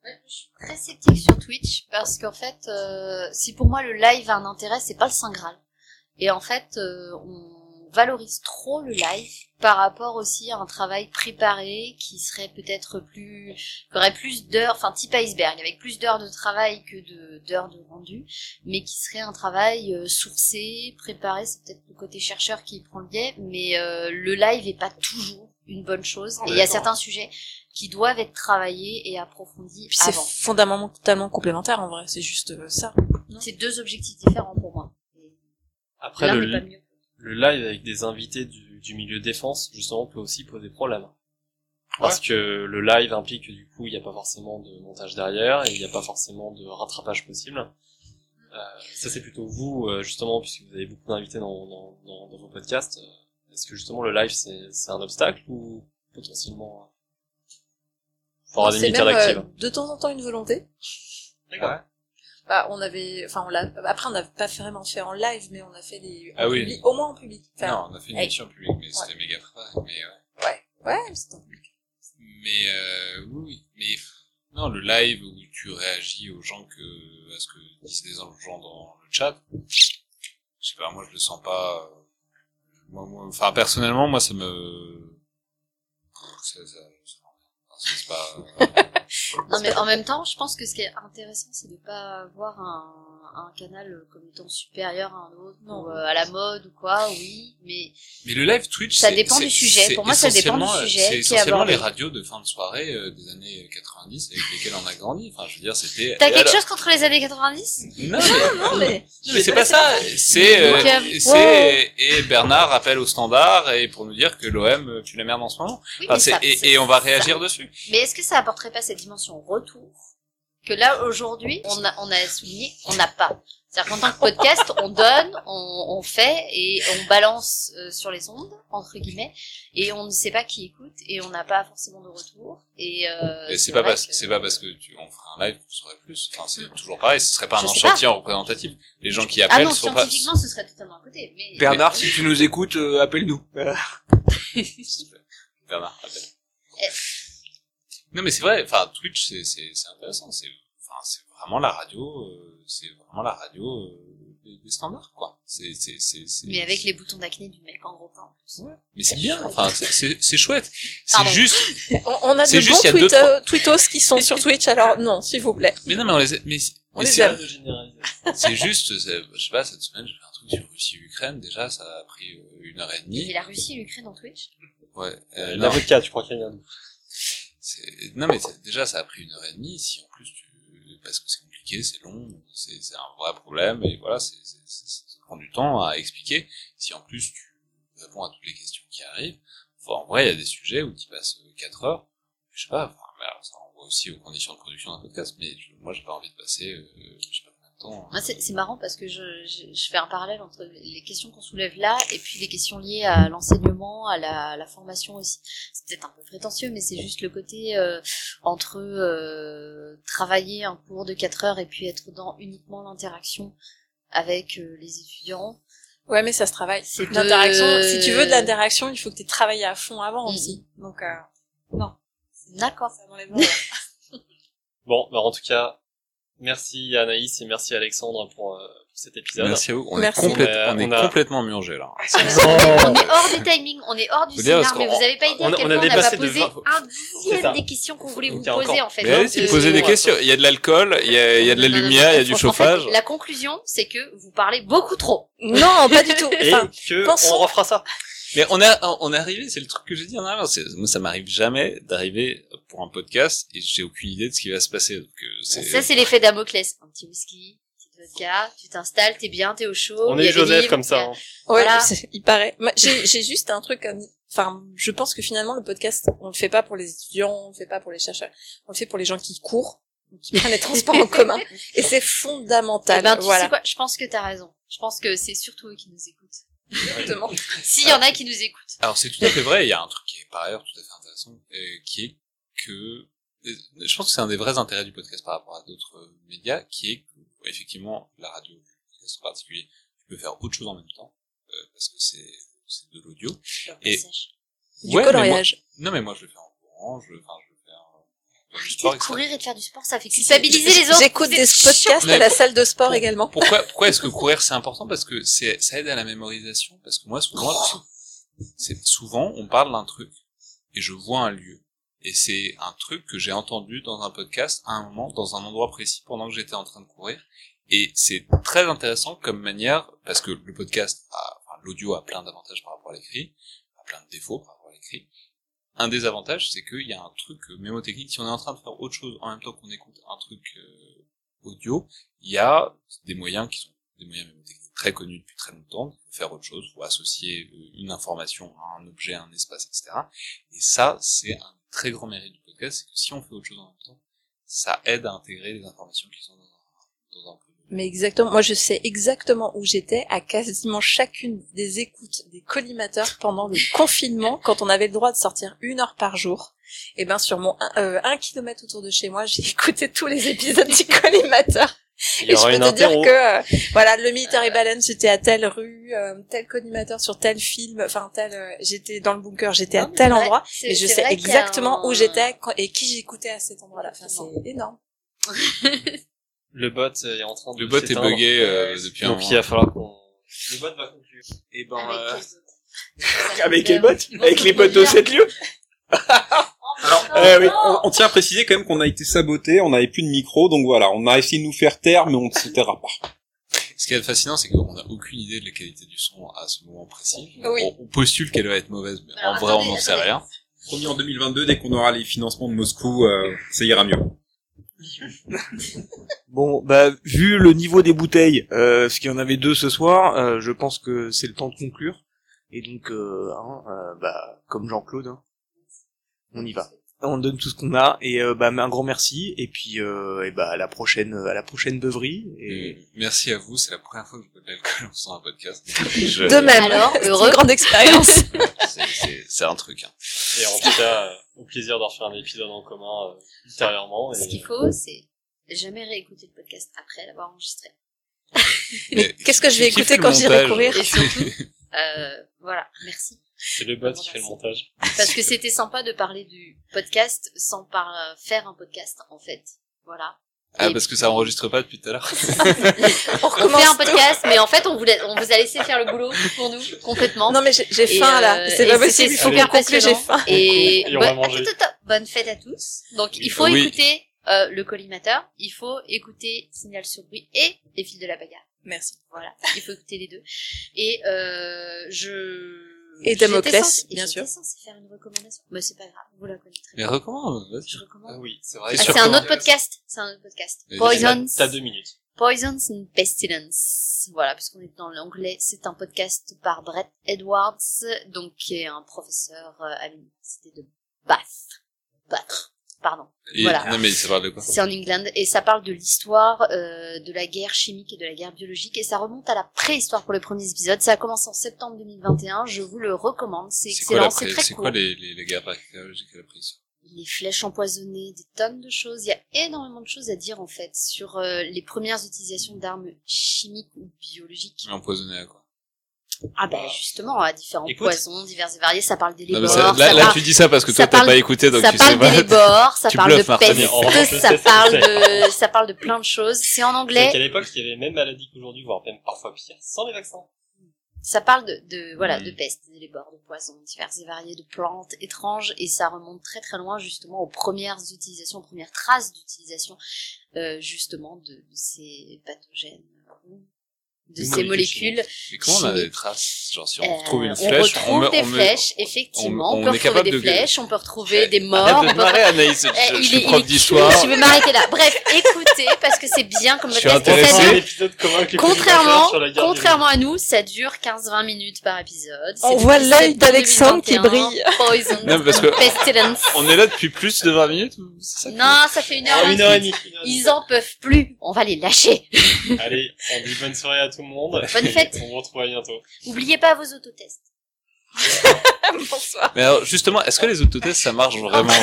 Ouais, Je suis très sceptique sur Twitch parce qu'en fait, euh, si pour moi le live a un intérêt, c'est pas le saint graal. Et en fait, euh, on valorise trop le live par rapport aussi à un travail préparé qui serait peut-être plus, qui aurait plus d'heures, enfin type iceberg, avec plus d'heures de travail que de d'heures de rendu, mais qui serait un travail euh, sourcé, préparé. C'est peut-être le côté chercheur qui prend le biais, mais euh, le live est pas toujours une bonne chose. Oh, et il y a certains sujets qui doivent être travaillés et approfondis Puis c'est fondamentalement complémentaire en vrai, c'est juste euh, ça. C'est deux objectifs différents pour moi. Après, le, n'est pas mieux. Le live avec des invités du, du milieu défense, justement, peut aussi poser problème. Parce que le live implique que du coup, il n'y a pas forcément de montage derrière, et il n'y a pas forcément de rattrapage possible. Euh, ça, c'est plutôt vous, euh, justement, puisque vous avez beaucoup d'invités dans, dans, dans, dans vos podcasts. Euh, Est-ce que justement le live, c'est c'est un obstacle ou potentiellement... euh, Faudra des même euh, de temps en temps une volonté. Bah, on avait, enfin, on l'a, après, on n'a pas vraiment fait en live, mais on a fait des, en Ah oui. public- au moins en public. Enfin, Non, on a fait une émission publique, mais c'était méga préparé. Mais, euh, Ouais, ouais, mais c'était en public. mais euh, oui. Mais non, le live où tu réagis aux gens que à ce que disent les gens dans le chat, je sais pas, moi je le sens pas. euh, Moi, moi, enfin personnellement, moi ça me, ça, ça, ça- c'est pas. Non, mais en même temps, je pense que ce qui est intéressant, c'est de pas avoir un, un canal comme étant supérieur à un autre, Non. ou euh, à la mode ou quoi, oui, mais Mais le live Twitch, Ça dépend du sujet. Pour moi, ça dépend du essentiellement- sujet C'est essentiellement les radios de fin de soirée euh, des années 90 avec lesquelles on a grandi. Enfin, je veux dire, c'était. t'as quelque alors- chose contre les années 90 Non, mais, Non, mais, Non, mais c'est pas ça. C'est euh, euh, et Bernard appelle au standard et pour nous dire que l'OM euh, pue la merde en ce moment. Oui, Enfin, mais c'est- ça- et, on va ça- réagir dessus. Mais est-ce que ça apporterait pas cette dimension retour que là aujourd'hui on a on a souligné on n'a pas. C'est-à-dire qu'en tant que podcast, on donne, on, on fait et on balance euh, sur les ondes entre guillemets et on ne sait pas qui écoute et on n'a pas forcément de retour et, euh, Et c'est pas parce que- c'est pas parce que tu on fera un live que tu saurais plus. Enfin, c'est toujours pareil. Ce serait pas un Je sais pas. entretien représentatif. Les gens qui ah appellent non sont pas. scientifiquement ce serait totalement à côté mais Bernard, si tu nous écoutes, euh, appelle-nous. Bernard appelle. Non, mais c'est vrai. Enfin, Twitch, c'est c'est c'est intéressant. C'est enfin c'est vraiment la radio. euh, c'est vraiment la radio euh, des, standards quoi. C'est c'est c'est c'est. mais avec les boutons d'acné du mec en gros plan en plus. Mais c'est bien. Enfin, c'est c'est chouette. C'est juste. on, on a de juste, bons tweet- euh, tweetos qui sont sur Twitch, alors non, s'il vous plaît. Mais non, mais on les a- mais, On mais les c'est- aime. C'est juste, je sais pas, cette semaine, j'ai fait un truc sur Russie-Ukraine, déjà, ça a pris euh, une heure et Et demie. la Russie et l'Ukraine en Twitch? Ouais, euh, non, L'avocat, je crois qu'il y en a. non, mais déjà, ça a pris une heure et demie, si en plus tu, parce que c'est compliqué, c'est long, c'est, un vrai problème, et voilà, c'est, ça prend du temps à expliquer. Si en plus tu réponds à toutes les questions qui arrivent, enfin, en vrai, il y a des sujets où tu passes 4 heures, je sais pas, enfin, mais alors, ça renvoie aussi aux conditions de production d'un podcast, mais je- moi, j'ai pas envie de passer, euh, je sais pas Moi, c'est marrant parce que je, je, je fais un parallèle entre les questions qu'on soulève là et puis les questions liées à l'enseignement, à la, à la formation aussi. C'est peut-être un peu prétentieux, mais c'est juste le côté euh, entre euh, travailler un cours de 4 heures et puis être dans uniquement l'interaction avec euh, les étudiants Ouais, mais ça se travaille. C'est de- L'interaction, si tu veux de l'interaction, il faut que tu travailles à fond avant Mhm. aussi. Donc, euh, non. D'accord. Ça. Bon, bah en tout cas, merci Anaïs et merci Alexandre pour, euh, pour cet épisode. Merci à vous. On est, Merci. complète- Euh, on est on a- complètement murgé là. On est hors du timing, on est hors du scénar, mais vous avez pas idée on a- à quel on a point on n'a pas dépassé de posé 20 un dixième des questions qu'on voulait vous poser encore- en fait. Mais allez-y, Euh, posez des questions. Il y a de l'alcool, il y a, il y a de la non, non, lumière, il y a du en fait, chauffage. la conclusion, c'est que vous parlez beaucoup trop. non, pas du tout. Et Enfin, que pensons- on refera ça. Mais on est, on est arrivé, c'est le truc que j'ai dit en arrivant. c'est- Moi, ça m'arrive jamais d'arriver pour un podcast et j'ai aucune idée de ce qui va se passer. Donc, euh, Ça, c'est l'effet Damoclès. Un petit whisky, petite vodka, tu t'installes, t'es bien, t'es au chaud. On est a Joseph livres, comme ça. a- hein. ouais, Voilà. il paraît. J'ai j'ai juste un truc comme, enfin, je pense que finalement, le podcast, on le fait pas pour les étudiants, on le fait pas pour les chercheurs, on le fait pour les gens qui courent, qui prennent les transports en commun. Et c'est fondamental. Eh ben, tu voilà. sais quoi, je pense que t'as raison. Je pense que c'est surtout eux qui nous écoutent. Exactement. S'il y en a qui nous écoutent. Alors c'est tout à fait vrai, il y a un truc qui est par ailleurs tout à fait intéressant, euh, qui est que euh, je pense que c'est un des vrais intérêts du podcast par rapport à d'autres euh, médias, qui est que effectivement la radio, le podcast en particulier, tu peux faire autre chose en même temps, euh, parce que c'est c'est de l'audio. Et- Du Ouais, mais coloriage. Non mais moi je le fais en courant, je, enfin, je le fais en, dans le Arrêtez sport, de courir et de faire du sport, ça fait culpabiliser les autres. J'écoute des podcasts à la salle de sport pour- également. Pourquoi, pourquoi est-ce que courir c'est important? Parce que c'est, ça aide à la mémorisation. Parce que moi, souvent, c'est souvent on parle d'un truc et je vois un lieu. Et c'est un truc que j'ai entendu dans un podcast à un moment, dans un endroit précis, pendant que j'étais en train de courir. Et c'est très intéressant comme manière, parce que le podcast, a, enfin, l'audio a plein d'avantages par rapport à l'écrit, a plein de défauts par rapport à l'écrit. Un des avantages, c'est qu'il y a un truc euh, mémotechnique. Si on est en train de faire autre chose en même temps qu'on écoute un truc euh, audio, il y a des moyens qui sont des moyens mémotechniques très connus depuis très longtemps, de faire autre chose, ou associer euh, une information à un objet, à un espace, etc. Et ça, c'est un très grand mérite du podcast, c'est que si on fait autre chose en même temps, ça aide à intégrer les informations qui sont dans un, dans un Mais exactement, moi je sais exactement où j'étais à quasiment chacune des écoutes des collimateurs pendant le confinement, quand on avait le droit de sortir une heure par jour. Et ben sur mon un, euh, un kilomètre autour de chez moi, j'ai écouté tous les épisodes du collimateur. Il y Et je peux te dire que euh, voilà, le military balance c'était à telle rue, euh, tel collimateur sur tel film, enfin tel. euh, j'étais dans le bunker, j'étais à tel vrai, endroit, et je sais exactement un- où j'étais et qui j'écoutais à cet endroit-là. Enfin, Exactement. c'est énorme. Le bot est en train de Le bot est bugué euh, depuis un Donc moment. il va falloir qu'on... Le bot va conclure. Et ben, Avec euh, avec quel bot Avec les potes de cette lieu Alors, euh, oui, on, on tient à préciser quand même qu'on a été saboté, on n'avait plus de micro, donc voilà, on a essayé de nous faire taire, mais on ne se taira pas. Ce qui est fascinant, c'est qu'on n'a aucune idée de la qualité du son à ce moment précis. Oui. On, on postule qu'elle va être mauvaise, mais en vrai, on n'en sait rien. Promis en 2022, dès qu'on aura les financements de Moscou, euh, ça ira mieux. Bon, bah, vu le niveau des bouteilles, euh, parce qu'il y en avait deux ce soir, euh, je pense que c'est le temps de conclure. Et donc, euh, hein, euh, bah, comme Jean-Claude, hein, on y va. On donne tout ce qu'on a et euh, bah, un grand merci. Et puis, euh, et bah, à la prochaine, à la prochaine beuverie. Et Et merci à vous, c'est la première fois que je bois de l'alcool en faisant un podcast. Je- De même. Alors, heureux. une grande expérience. c'est- c'est- C'est un truc. Hein. Et en tout cas, euh, au plaisir d'en refaire un épisode en commun euh, ultérieurement. Ce qu'il faut, c'est jamais réécouter le podcast après l'avoir enregistré. Mais Qu'est-ce que je vais écouter quand j'irai courir Et surtout, euh, voilà, merci. C'est le bot qui fait le montage. Parce que c'était sympa de parler du podcast sans par faire un podcast, en fait. Voilà. Ah, Et parce que ça enregistre pas depuis tout à l'heure. On recommence fait un podcast, mais en fait, on vous, la- on vous a laissé faire le boulot pour nous, complètement. Non mais j'ai faim euh, là, c'est et pas possible, il faut super qu'on conclue, j'ai faim. Et, Et on va bonne- manger. attends, attends, bonne fête à tous. Donc, il faut Oui. écouter euh, le collimateur, il faut écouter Signal sur bruit et les fils de la bagarre. Merci. Voilà, il faut écouter les deux. Et euh, je... Et j'étais Damoclès, bien j'étais sûr. censée faire une recommandation. Mais c'est pas grave, vous la connaissez. Mais recommande, vas-y. Je recommande. Ah oui, c'est vrai. Ah, c'est un autre podcast. C'est un autre podcast. Poisons. T'as deux minutes. Poisons and Pestilence. Voilà, puisqu'on est dans l'anglais, c'est un podcast par Brett Edwards, donc qui est un professeur euh, à l'université de Bath. Bath. Pardon. Et- Voilà. Non, mais ça parle de quoi C'est en England et ça parle de l'histoire euh, de la guerre chimique et de la guerre biologique et ça remonte à la préhistoire pour le premier épisode. Ça a commencé en septembre 2021. Je vous le recommande. C'est C'est excellent. C'est très c'est court. quoi les, les, les guerres bactériologiques à la prise les flèches empoisonnées, des tonnes de choses. Il y a énormément de choses à dire en fait sur euh, les premières utilisations d'armes chimiques ou biologiques. Empoisonné à quoi? Ah ben justement, à différents Écoute. poisons divers et variés, ça parle ça- ça, là, parle, tu dis ça parce que ça toi, t'as pas écouté, donc ça tu sais parle pas. d'élébores, ça Tu parle de bluffes, Martin. peste, sais, ça parle de, ça parle de plein de choses. C'est en C'est qu'à anglais, l'époque, il y avait même maladie qu'aujourd'hui, voire même parfois pire, sans les vaccins. ça parle de, de voilà, de peste, d'élébores, de poisons divers et variés, de plantes étranges, et ça remonte très très loin justement aux premières utilisations, aux premières traces d'utilisation, euh, justement de, de ces pathogènes, de ces molécules. Mais comment on a des traces Genre, si on Euh, retrouve une on flèche, retrouve me- des flèches, effectivement. on- On, on peut est retrouver capable des de- flèches, on peut retrouver des morts, on peut marrer, Anaïs. Je, je il suis est- prof d'histoire. Je vais m'arrêter là. Bref, écoutez, parce que c'est bien comme Je suis podcast. Contrairement, contrairement à nous, ça dure 15-20 minutes par épisode. On voit l'œil 17 d'Alexandre qui 2021, brille. Poison. Parce que Pestilence. on est là depuis plus de 20 minutes Non, ça fait une heure. Ah, et demie. Ils en peuvent plus. On va les lâcher. Allez, on dit bonne soirée à tout le monde. Bonne fête. On vous retrouve bientôt. Oubliez pas vos autotests. Bonsoir. Mais alors, justement, est-ce que les autotests, ça marche vraiment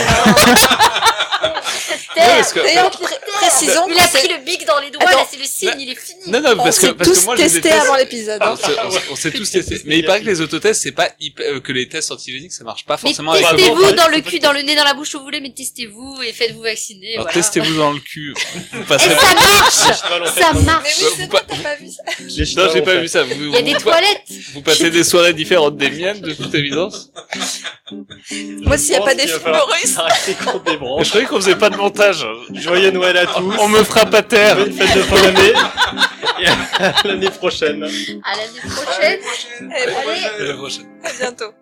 que- D'ailleurs, pré- précisons Il a que pris le bic dans les doigts, Attends. là c'est le signe, il est fini. Non, non, on parce que, s'est parce que tous moi, je les testés déteste. avant l'épisode. hein. On s'est- on on tous testés. Mais il paraît que les autotests, c'est pas hyper- euh, que les tests antigéniques, ça marche pas Mais forcément avec testez-vous dans le cul, dans le nez, dans la bouche où vous voulez, mais testez-vous et faites-vous vacciner. Alors, voilà. testez-vous dans le cul. Vous Et passerez... ça marche Ça non. Mais marche oui, c'est pas- toi, t'as pas vu ça. Les Non, j'ai pas vu ça. Il y a des toilettes vous passez des soirées différentes des miennes, de toute évidence. Moi, s'il y a pas des films russes. Je croyais qu'on faisait pas de montage. Joyeux Noël à tous. On me frappe à terre. Bonne fête de fin d'année. Et à l'année prochaine. À l'année prochaine Eh Allez À prochaine. à bientôt.